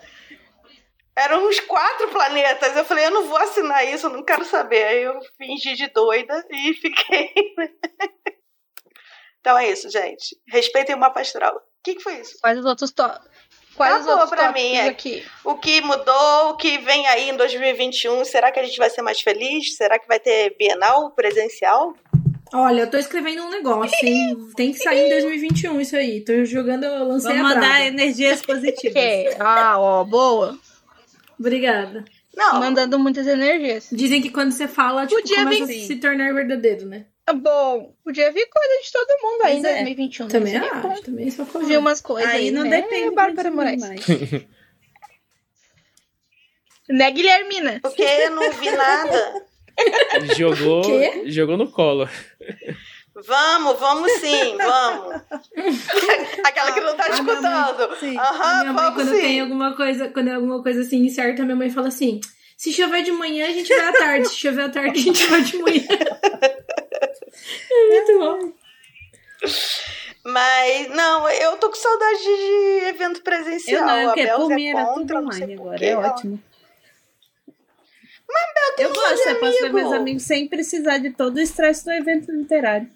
Eram uns quatro planetas. Eu falei, eu não vou assinar isso, eu não quero saber. Aí eu fingi de doida e fiquei. <laughs> então é isso, gente. Respeitem o mapa astral. O que, que foi isso? Quais os outros to... Quais os Acabou outros pra tópicos mim, é. aqui? O que mudou, o que vem aí em 2021? Será que a gente vai ser mais feliz? Será que vai ter Bienal presencial? Olha, eu tô escrevendo um negócio, hein? <laughs> Tem que sair em 2021 isso aí. Tô jogando, eu lancei Vamos a mandar braba. energias positivas. <laughs> Que? Ah, ó, boa. Obrigada. Não. Mandando muitas energias. Dizem que quando você fala, tipo, Podia começa vir- a se tornar verdadeiro, né? Bom, podia vir coisa de todo mundo aí em é. 2021. Também Seria bom acho, também sou a favor. Vi umas coisas aí, Aí não né? depende Bárbara Moraes. mais. <laughs> Né, Guilhermina? Porque eu não vi nada. Jogou, Quê? jogou no colo. Vamos, vamos sim, vamos. <laughs> Aquela que não tá escutando. sim. Aham, minha mãe, vamos quando tem sim. alguma coisa, quando é alguma coisa assim incerta, minha mãe fala assim: se chover de manhã, a gente vai à tarde. Se chover à tarde, a gente vai de manhã. <laughs> é muito bom. Mas, não, eu tô com saudade de evento presencial. Eu não, eu A que Bel por é mim era tudo contra, sei online agora, é ótimo. Eu gosto, eu posso ver meus amigos sem precisar de todo o estresse do evento literário.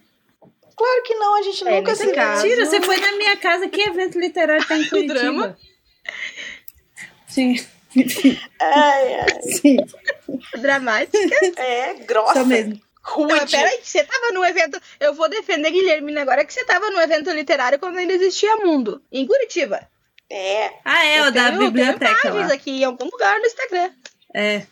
Claro que não, a gente É, nunca se caso- Mentira, você foi na <laughs> minha casa, que evento literário tem em <laughs> Curitiba? drama? Sim, <laughs> Ai, ai. sim, Dramática. É, grossa. só mesmo. Não, mas Rude. peraí, você tava no evento. Eu vou defender Guilhermina agora que você tava no evento literário quando ainda existia mundo. Em Curitiba. É, Ah, é, Eu o da tenho- biblioteca tenho imagens lá. aqui em algum lugar no Instagram. É,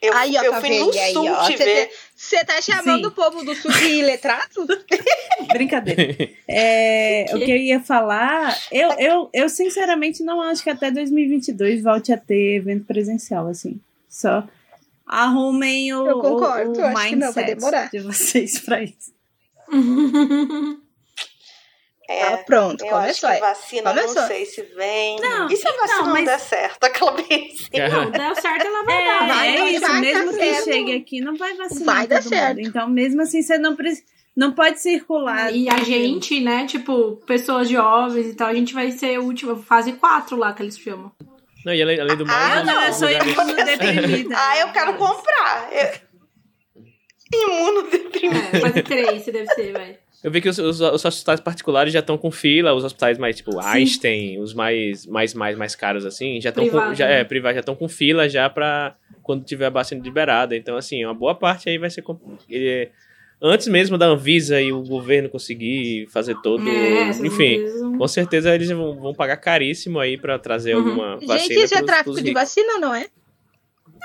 eu, aí, ó, eu tá fui no aí, sul ó, te você ver. te- Você tá chamando Sim. o povo do sul de letrado? <laughs> brincadeira. É, <laughs> o que eu ia falar, eu, eu, eu sinceramente não acho que até 2022 volte a ter evento presencial, assim. Só arrumem o, Eu concordo, o, o eu acho que não, vai mindset demorar. de vocês pra isso. <laughs> É, Ah, pronto, eu acho que vacina, Começou. não sei se vem. Não, e se a vacina então, não, mas- der certo? Aquela bem assim. Não, deu certo, ela vai É, dar. vai, é isso, vai mesmo que certo. chegue aqui, não vai vacinar Vai dar todo certo. mundo. Então, mesmo assim, você não, pre- não pode circular. E a gente, né, tipo, pessoas jovens e tal, a gente vai ser a última, fase 4 lá que eles chamam. Não, e além, além do mais, Ah, não, eu sou imunodeprimida. <laughs> Ah, eu quero comprar. Eu... Imunodeprimido. É, 3, você deve ser, vai. Eu vi que os, os- os hospitais particulares já estão com fila, os hospitais mais, tipo, Einstein, os mais, mais, mais, mais caros, assim, já estão com. Já, né? é, privado, já estão com fila já pra quando tiver a vacina liberada. Então, assim, uma boa parte aí vai ser. com- ele- antes mesmo da Anvisa e o governo conseguir fazer todo. É, enfim, com certeza eles vão, vão pagar caríssimo aí pra trazer Uhum. alguma vacina. Gente, isso é tráfico de vacina, não é?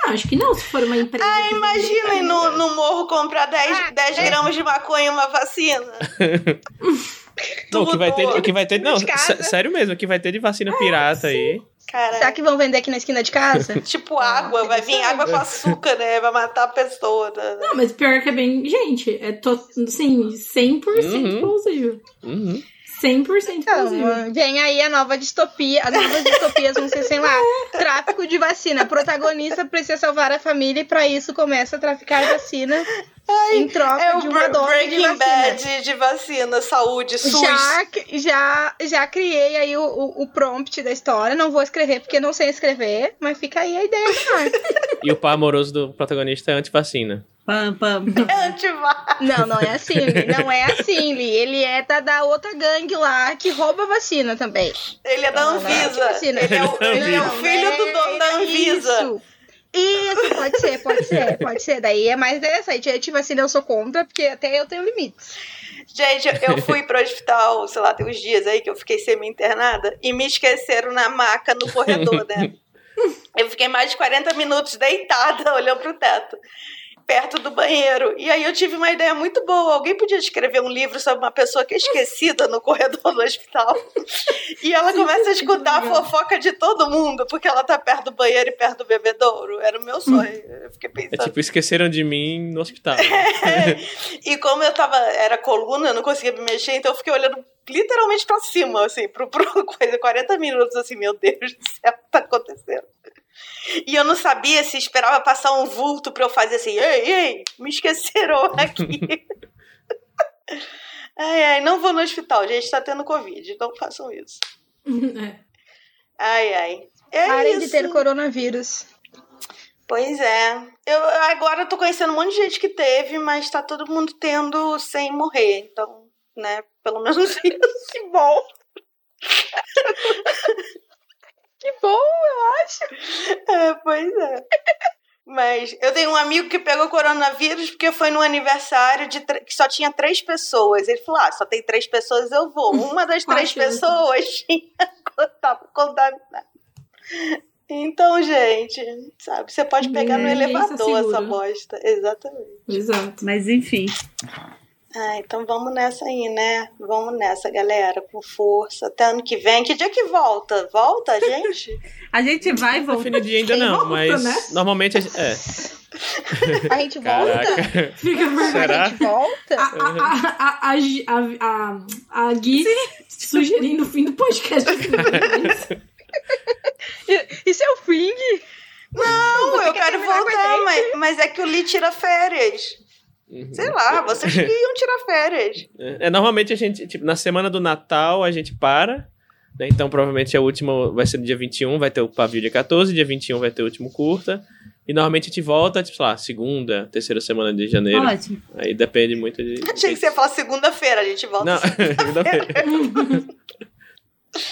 Não, acho que não, se for uma empresa. Ah, imaginem no, no morro comprar 10, Ah, 10 é. gramas de maconha e uma vacina. <laughs> Não, o que vai ter, que vai ter, não, sério mesmo, o que vai ter de vacina pirata aí. Cara, Será que vão vender aqui na esquina de casa? <laughs> tipo água, vai vir água com açúcar, né? Vai matar a pessoa. né? Não, mas pior que é bem. Gente, é to... assim, 100% Uhum. plausível. Uhum. 100% plausível. Então, vem aí a nova distopia. As novas distopias vão ser, sei lá, <laughs> tráfico de vacina. Protagonista precisa salvar a família e pra isso começa a traficar vacina em troca É de uma dose de Breaking vacina. Bad de vacina, saúde, SUS. Já, já, já criei aí o, o, o prompt da história. Não vou escrever porque não sei escrever, mas fica aí a ideia. <laughs> E o par amoroso do protagonista é antivacina. Pam, pam. <laughs> É antivax. Não, não é assim, Li. Não é assim, Li. Ele é da, da outra gangue lá que rouba vacina também. Ele é da é Anvisa. Ele é o, ele é o Não, filho do dono da é Anvisa. Isso. Isso, pode ser, pode ser, pode ser. Daí é mais interessante. Antivacina eu sou contra, porque até eu tenho limites. Gente, eu fui pro hospital, sei lá, tem uns dias aí que eu fiquei semi-internada e me esqueceram na maca no corredor, né? <laughs> Eu fiquei mais de 40 minutos deitada, <laughs> olhando pro teto, perto do banheiro. E aí eu tive uma ideia muito boa. Alguém podia escrever um livro sobre uma pessoa que é esquecida no corredor do hospital. E ela começa a escutar a fofoca de todo mundo, porque ela tá perto do banheiro e perto do bebedouro. Era o meu sonho. Eu fiquei É pensando. tipo, esqueceram de mim no hospital. <laughs> E como eu tava, era coluna, eu não conseguia me mexer, então eu fiquei olhando literalmente pra cima, assim, pro, pro <laughs> coisa, 40 minutos, assim, meu Deus do céu, o que tá acontecendo? E eu não sabia se esperava passar um vulto pra eu fazer assim, ei, ei, me esqueceram aqui. <laughs> ai, ai, não vou no hospital, gente, tá tendo Covid, não façam isso. <laughs> É. Ai, ai. É Parem isso. de ter coronavírus. Pois é. Eu agora eu tô conhecendo um monte de gente que teve, mas tá todo mundo tendo sem morrer. Então, né, pelo menos <laughs> isso. Que bom! Que bom, eu acho. É, pois é. Mas eu tenho um amigo que pegou coronavírus porque foi no aniversário de que só tinha três pessoas. Ele falou: ah, só tem três pessoas, eu vou. <laughs> Uma das três pessoas tinha <laughs> tava contaminada. Então, gente, sabe, você pode pegar no Ninguém está elevador essa bosta. Exatamente. Exato. Mas enfim. Ah, então vamos nessa aí, né? Vamos nessa, galera, com força. Até ano que vem. Que dia que volta? Volta, <laughs> gente? A gente vai voltar. Definido ainda não, volta, mas né? normalmente a gente. É. A gente volta? Fica A Será? gente volta? A, a, a, a, a, a, a Gui sugerindo o fim do podcast. Isso é o fim? Não, eu quero voltar, mas, mas é que o Lee tira férias. Uhum. Sei lá, vocês que iam tirar férias. É, normalmente a gente, tipo, na semana do Natal a gente para. né? Então provavelmente a última vai ser no dia 21, vai ter o pavio dia 14, dia 21 vai ter o último curta. E normalmente a gente volta, tipo, sei lá, segunda, terceira semana de janeiro. Ótimo. Aí depende muito de. Achei que você ia falar segunda-feira, a gente volta. Não, <laughs> segunda-feira. <laughs>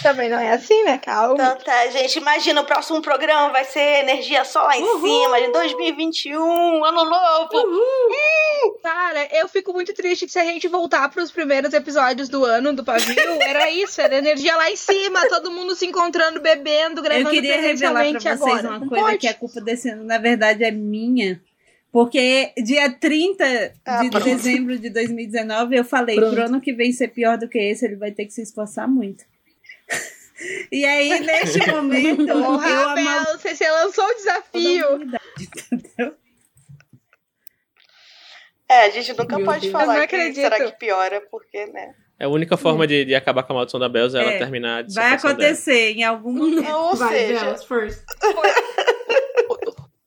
Também não é assim, né? Calma. Então tá, gente, imagina, o próximo programa vai ser energia só lá em cima, de 2021, ano novo. Cara, eu fico muito triste que se a gente voltar pros primeiros episódios do ano do Pavio, era isso, era energia lá em cima, todo mundo se encontrando, bebendo, gravando Eu queria revelar pra vocês agora. uma coisa pode? que a culpa desse ano, na verdade, é minha. Porque dia 30 Ah, de pronto. dezembro de 2019 eu falei, Pronto. pro ano que vem ser pior do que esse, ele vai ter que se esforçar muito. <laughs> E aí, neste <laughs> momento, eu Rafael, você, lançou o desafio. É, a gente nunca Meu pode Deus. Eu falar não que acredito. será que piora, porque, né? É a única forma de, de acabar com a maldição da Belza é ela É, terminar de Vai acontecer em algum momento. Ou Vai, seja, Belas, <laughs> first.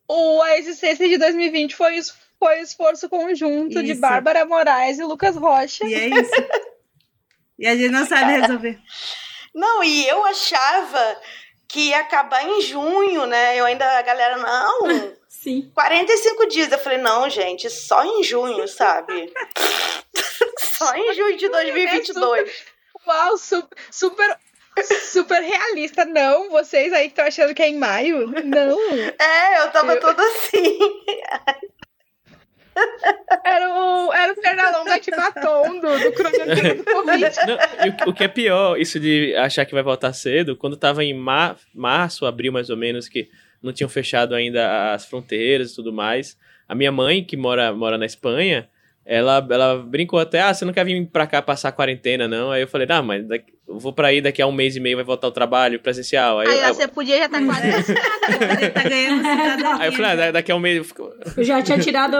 O A Existência de 2020 foi, foi o esforço conjunto de Isso. Bárbara Moraes e Lucas Rocha. E é isso. E a gente não sabe resolver. Não, e eu achava que ia acabar em junho, né? Eu ainda, a galera, não, <laughs> Sim. 45 dias. Eu falei, não, gente, só em junho, sabe? <laughs> só em junho de 2022. Uau, su- super, super realista. Não, vocês aí que estão achando que é em maio. Não. É, eu tava Eu- toda assim. <laughs> Era o, era o Fernandão Bate-Batom do, do cronograma do Covid. Não, o, o que é pior, isso de achar que vai voltar cedo, quando tava em mar, março, abril mais ou menos, que não tinham fechado ainda as fronteiras e tudo mais, a minha mãe, que mora, mora na Espanha, ela, ela brincou até, ah, você não quer vir pra cá passar a quarentena, não? Aí eu falei, não, mas daqui- eu vou pra aí daqui a um mês e meio, vai voltar o trabalho presencial. Aí, Aí eu, ó, você podia já estar <laughs> quase Ele tá ganhando cidadania. aí eu falei, ah, da- daqui a um mês... eu fico- Eu já tinha <laughs> tirado.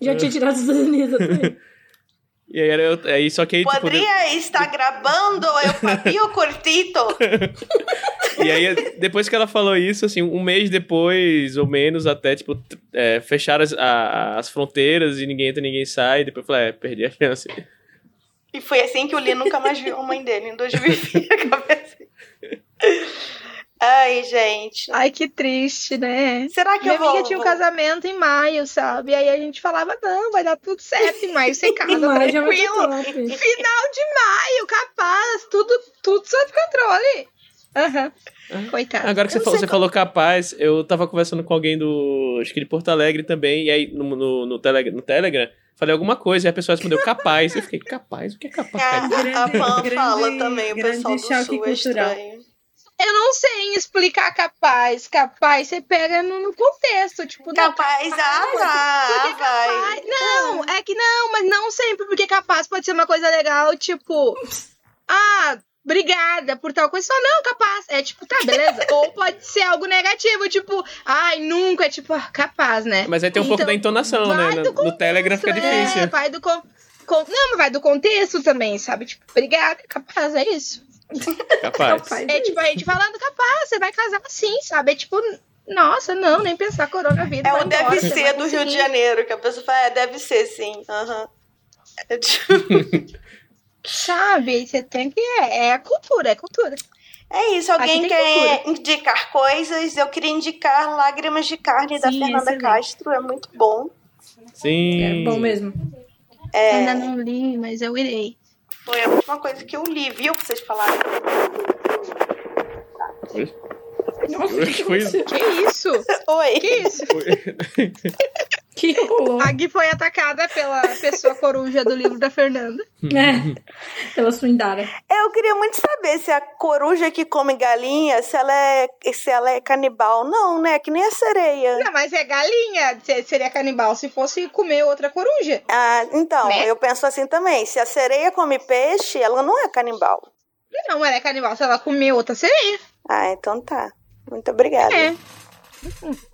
Já tinha tirado os Unidos também. <laughs> E aí, era eu, aí só que aí, tipo, de- Podria estar gravando eu Fabio Cortito. <laughs> E aí, depois que ela falou isso, assim, um mês depois, ou menos, até, tipo, é, fecharam as, a- as fronteiras e ninguém entra, ninguém sai. Depois eu falei, é, perdi a chance. E foi assim que o Lee nunca mais viu a mãe dele, em 2020. acabei assim. Ai, gente. Ai, que triste, né? Será que Minha eu vou... amiga tinha um casamento em maio, sabe? Aí a gente falava, não, vai dar tudo certo em maio, você <laughs> casa ter tranquilo. Final de maio, capaz, tudo, tudo sob controle. Aham. Coitado. Agora que você Eu falou, você falou capaz, eu tava conversando com alguém do, acho que de Porto Alegre também, e aí no, no, no, Tele- no Telegram, falei alguma coisa, e a pessoa respondeu capaz. Eu fiquei, capaz? O que é A, capaz? a, a Grande- Pan grande- fala também, o pessoal do Sul é estranho. Eu não sei em explicar capaz. Capaz, você pega no, no contexto. Tipo, não, Capaz, ah, porque vai, capaz- Não, é que não, mas não sempre, porque capaz pode ser uma coisa legal, tipo, ah, obrigada por tal coisa. Só não, capaz. É tipo, tá, beleza. <laughs> Ou pode ser algo negativo, tipo, ai, nunca, é tipo, ah, capaz, né? Mas aí tem um pouco Então, da entonação, vai né? No, no Telegram fica contexto, É, difícil. vai do con- con- Não, mas vai do contexto também, sabe? Tipo, obrigada, capaz, é isso. <laughs> Capaz. Capaz. É tipo a gente falando, capaz, você vai casar assim, sabe? É tipo, nossa, não, nem pensar coronavírus. É o deve embora, ser do Rio de. Janeiro, que a pessoa fala, é, deve ser sim. Aham. É tipo- <laughs> Sabe? Você tem que. É, é a cultura, é cultura. É isso, alguém quer indicar coisas? Eu queria indicar Lágrimas de Carne da Sim, Fernanda excelente. Castro, é muito bom. Sim. É bom mesmo. É, Ainda não li, mas eu irei. Foi a última coisa que eu li, viu? Que vocês falaram. Nossa, que Foi- aconteceu? Que isso? Oi. Que isso? <laughs> <laughs> Que <laughs> rolou? A Gui foi atacada pela pessoa coruja do livro da Fernanda. É. <laughs> Pela Suindara. Eu queria muito saber se a coruja que come galinha, se ela é, se ela é canibal. Não, né? Que nem a sereia. Não, mas é galinha. Se- Seria canibal se fosse comer outra coruja. Ah, então, Né? eu penso assim também. Se a sereia come peixe, ela não é canibal. Não, ela é canibal se ela comer outra sereia. Ah, então tá. Muito obrigada. É.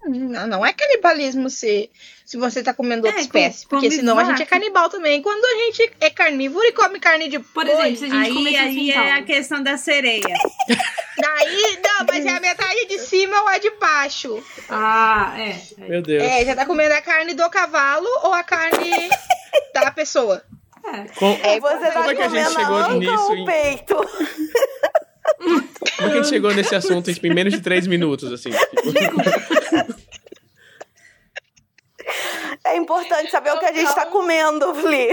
Não, não é canibalismo se, se você tá comendo outra É, espécie. com- Porque senão a gente é canibal também. Quando a gente é carnívoro e come carne de Por boi, exemplo, se a gente Aí, aí é a questão da sereia. <laughs> Daí, não, mas é a metade de cima ou a de baixo. Ah, é. é. Meu Deus. É, já tá comendo a carne do cavalo ou a carne da pessoa. É. Com- Você tá Como é que a gente chegou nisso, o peito? Como é que a gente chegou nesse assunto tipo, em menos de três minutos, assim? Tipo, É importante saber o que a gente tá comendo, Fli.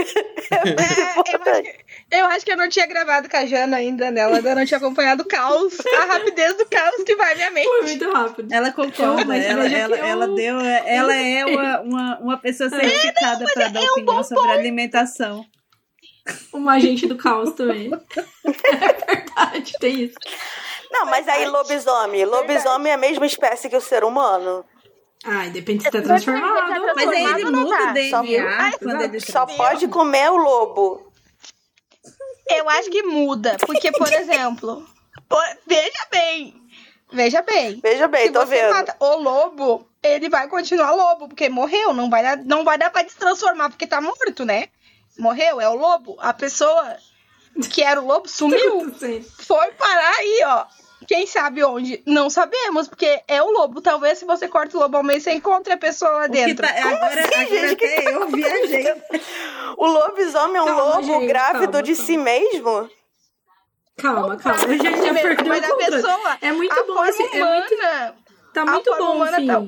É É, eu, acho que, eu não tinha gravado com a Jana ainda, né? Ela ainda não tinha acompanhado o caos, a rapidez do caos que vai minha mente. Foi muito rápido. Ela concorda, Mas ela, veja ela, eu- ela deu, ela é uma, uma, uma pessoa certificada para dar opinião sobre alimentação. Uma agente do caos também. É <laughs> verdade, tem isso. Não, mas aí lobisomem. Lobisomem é a mesma espécie que o ser humano. Ai, depende se tá transformado. Mas aí ele Transformado não muda tá. o DNA Só- quando ele Só pode comer o lobo. Eu acho que muda, porque, por <laughs> exemplo, por- veja bem, veja bem. Veja bem, Se tô você vendo. mata o lobo, ele vai continuar lobo, porque morreu. Não vai dar, não vai dar pra destransformar, porque tá morto, né? Morreu, é o lobo. A pessoa que era o lobo sumiu. <laughs> Foi parar aí, ó. Quem sabe onde? Não sabemos, porque é o lobo. Talvez se você corta o lobo ao meio, você encontre a pessoa lá dentro. tá- agora assim, agora gente? Que até eu viajei. <laughs> O lobisomem é um Calma, lobo gente, grávido calma, de calma. si mesmo? Calma, calma. A gente já perdeu a controle. pessoa, É muito a bom forma esse, é muito, humana, tá a muito forma bom o humana fim. tá-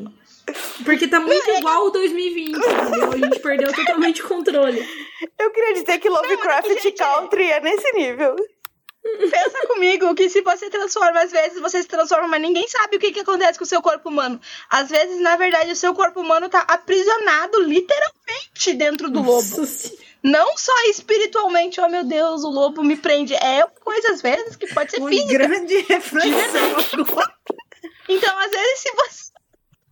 Porque tá muito igual o 2020, entendeu? A gente perdeu totalmente o controle. Eu queria dizer que Lovecraft gente, Country é nesse nível. Pensa comigo que se você transforma, às vezes você se transforma, mas ninguém sabe o que, que acontece com o seu corpo humano. Às vezes, na verdade, o seu corpo humano tá aprisionado literalmente dentro do lobo. Nossa. Não só espiritualmente, oh meu Deus, o lobo me prende. É coisa, às vezes, que pode ser Uma física. grande reflexão agora. Então, às vezes, se você.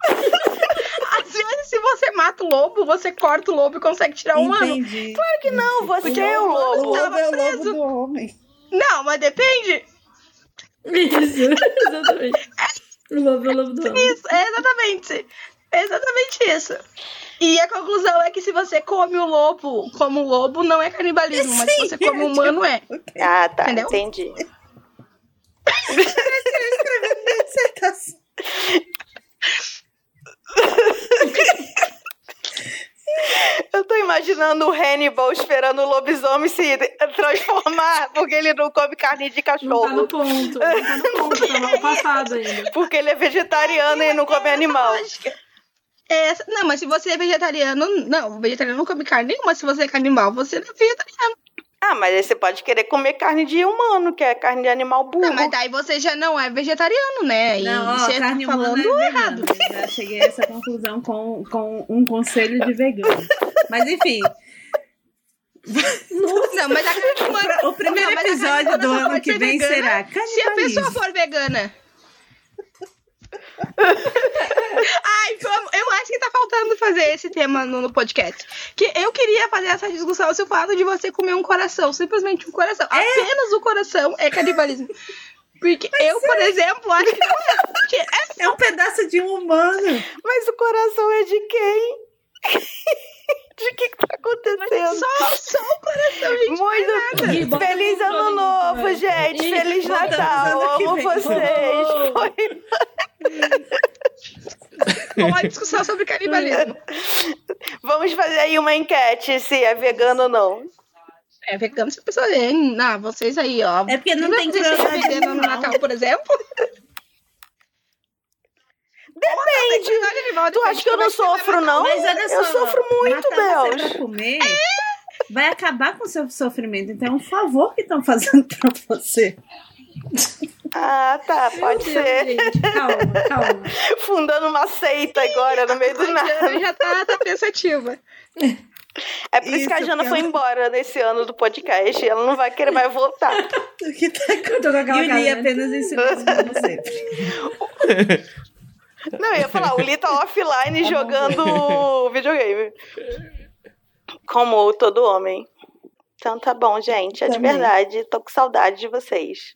<laughs> às vezes, se você mata o lobo, você corta o lobo e consegue tirar um humano. Entendi. Claro que não, você é o O lobo. lobo é o preso. lobo do homem. Não, mas depende. Isso, exatamente. O lobo é o lobo do homem. Isso, é exatamente. É exatamente isso. E a conclusão é que se você come o lobo como lobo, não é canibalismo, mas se você come o humano, é. Ah, tá, Entendeu? entendi. <laughs> Dissertação. Eu tô imaginando o Hannibal esperando o lobisomem se transformar, porque ele não come carne de Não tá no cachorro. ponto. Não tá no ponto, tá mal passado ainda. Porque ele é vegetariano e não come animal. É não, mas se você é vegetariano, não, vegetariano não come carne nenhuma. Se você é canibal, você não é vegetariano. Ah, mas aí você pode querer comer carne de humano, que é carne de animal burro. Não, mas daí você já não é vegetariano, né? E Não, ó, você carne tá humana falando é errado. Eu já cheguei a essa conclusão com, com um conselho de vegano. Mas enfim, Não, mas a carne humana. o primeiro Não, carne episódio do ano que ser vem vegana será Se a pessoa for vegana. <laughs> Ai, vamos, eu acho que tá faltando fazer esse tema no, no podcast. Que eu queria fazer essa discussão se o fato de você comer um coração, simplesmente um coração, apenas o coração é canibalismo. Porque eu, por exemplo, acho que não é. É <laughs> É um pedaço de um humano. Mas o coração é de quem? <laughs> de que que tá acontecendo? só, só o coração, gente. Muito Feliz no ano novo, nisso, vai. gente. Feliz Natal. Amo vocês. Foi- <laughs> Uma discussão sobre canibalismo. Vamos fazer aí uma enquete se é vegano ou não. é vegano se a pessoa é. Não, vocês aí, ó. É porque não tem vegano no animal. Natal, por exemplo? Depende. Tu acha que eu não sofro, não? Mas olha só, eu sofro muito, Bel. comer vai acabar com o seu sofrimento. Então é um favor que estão fazendo <laughs> pra você. Ah, tá, pode Meu Deus, ser. gente, calma, calma. <laughs> Fundando uma seita agora no meio do A Jana nada. já tá, tá pensativa. É por isso, que a Isso, Jana porque foi ela- embora nesse ano do podcast. Ela não vai querer mais voltar. O que tá Eu tô com aquela E o Li né? apenas em silêncio como sempre. <laughs> Não, eu ia falar, o Lee tá offline jogando videogame. Como todo homem. Então tá bom, gente. É de Também. verdade. Tô com saudade de vocês.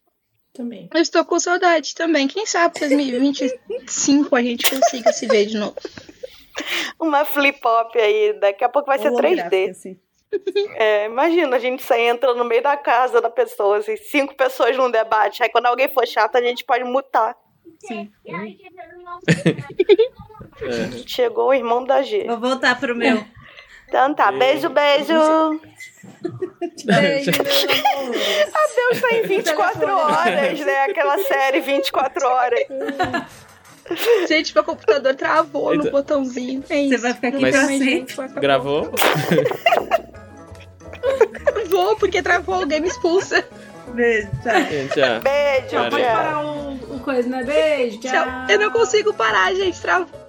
Também. Eu estou com saudade também. Quem sabe 2025 a gente consiga se ver de novo. <laughs> Uma flip-hop aí. Daqui a pouco vai ser Holográfica, 3D. assim. <laughs> É, imagina, a gente sai entra no meio da casa da pessoa, assim, cinco pessoas num debate. Aí quando alguém for chato, a gente pode mutar. Sim. <laughs> Chegou o irmão da G. Vou voltar pro meu. Então tá, beijo, beijo. Beijo, meus amores. Deus tá em 24 horas, né? Aquela série 24 horas. Gente, meu computador travou no botãozinho. É Você isso. vai ficar aqui Mas- pra sempre. Gravou? Vou, porque travou o game expulsa. Beijo, tchau. Gente, já. Beijo, Cara, Pode tchau. parar o, o coisa, né? Beijo, tchau. Eu não consigo parar, gente. Travou.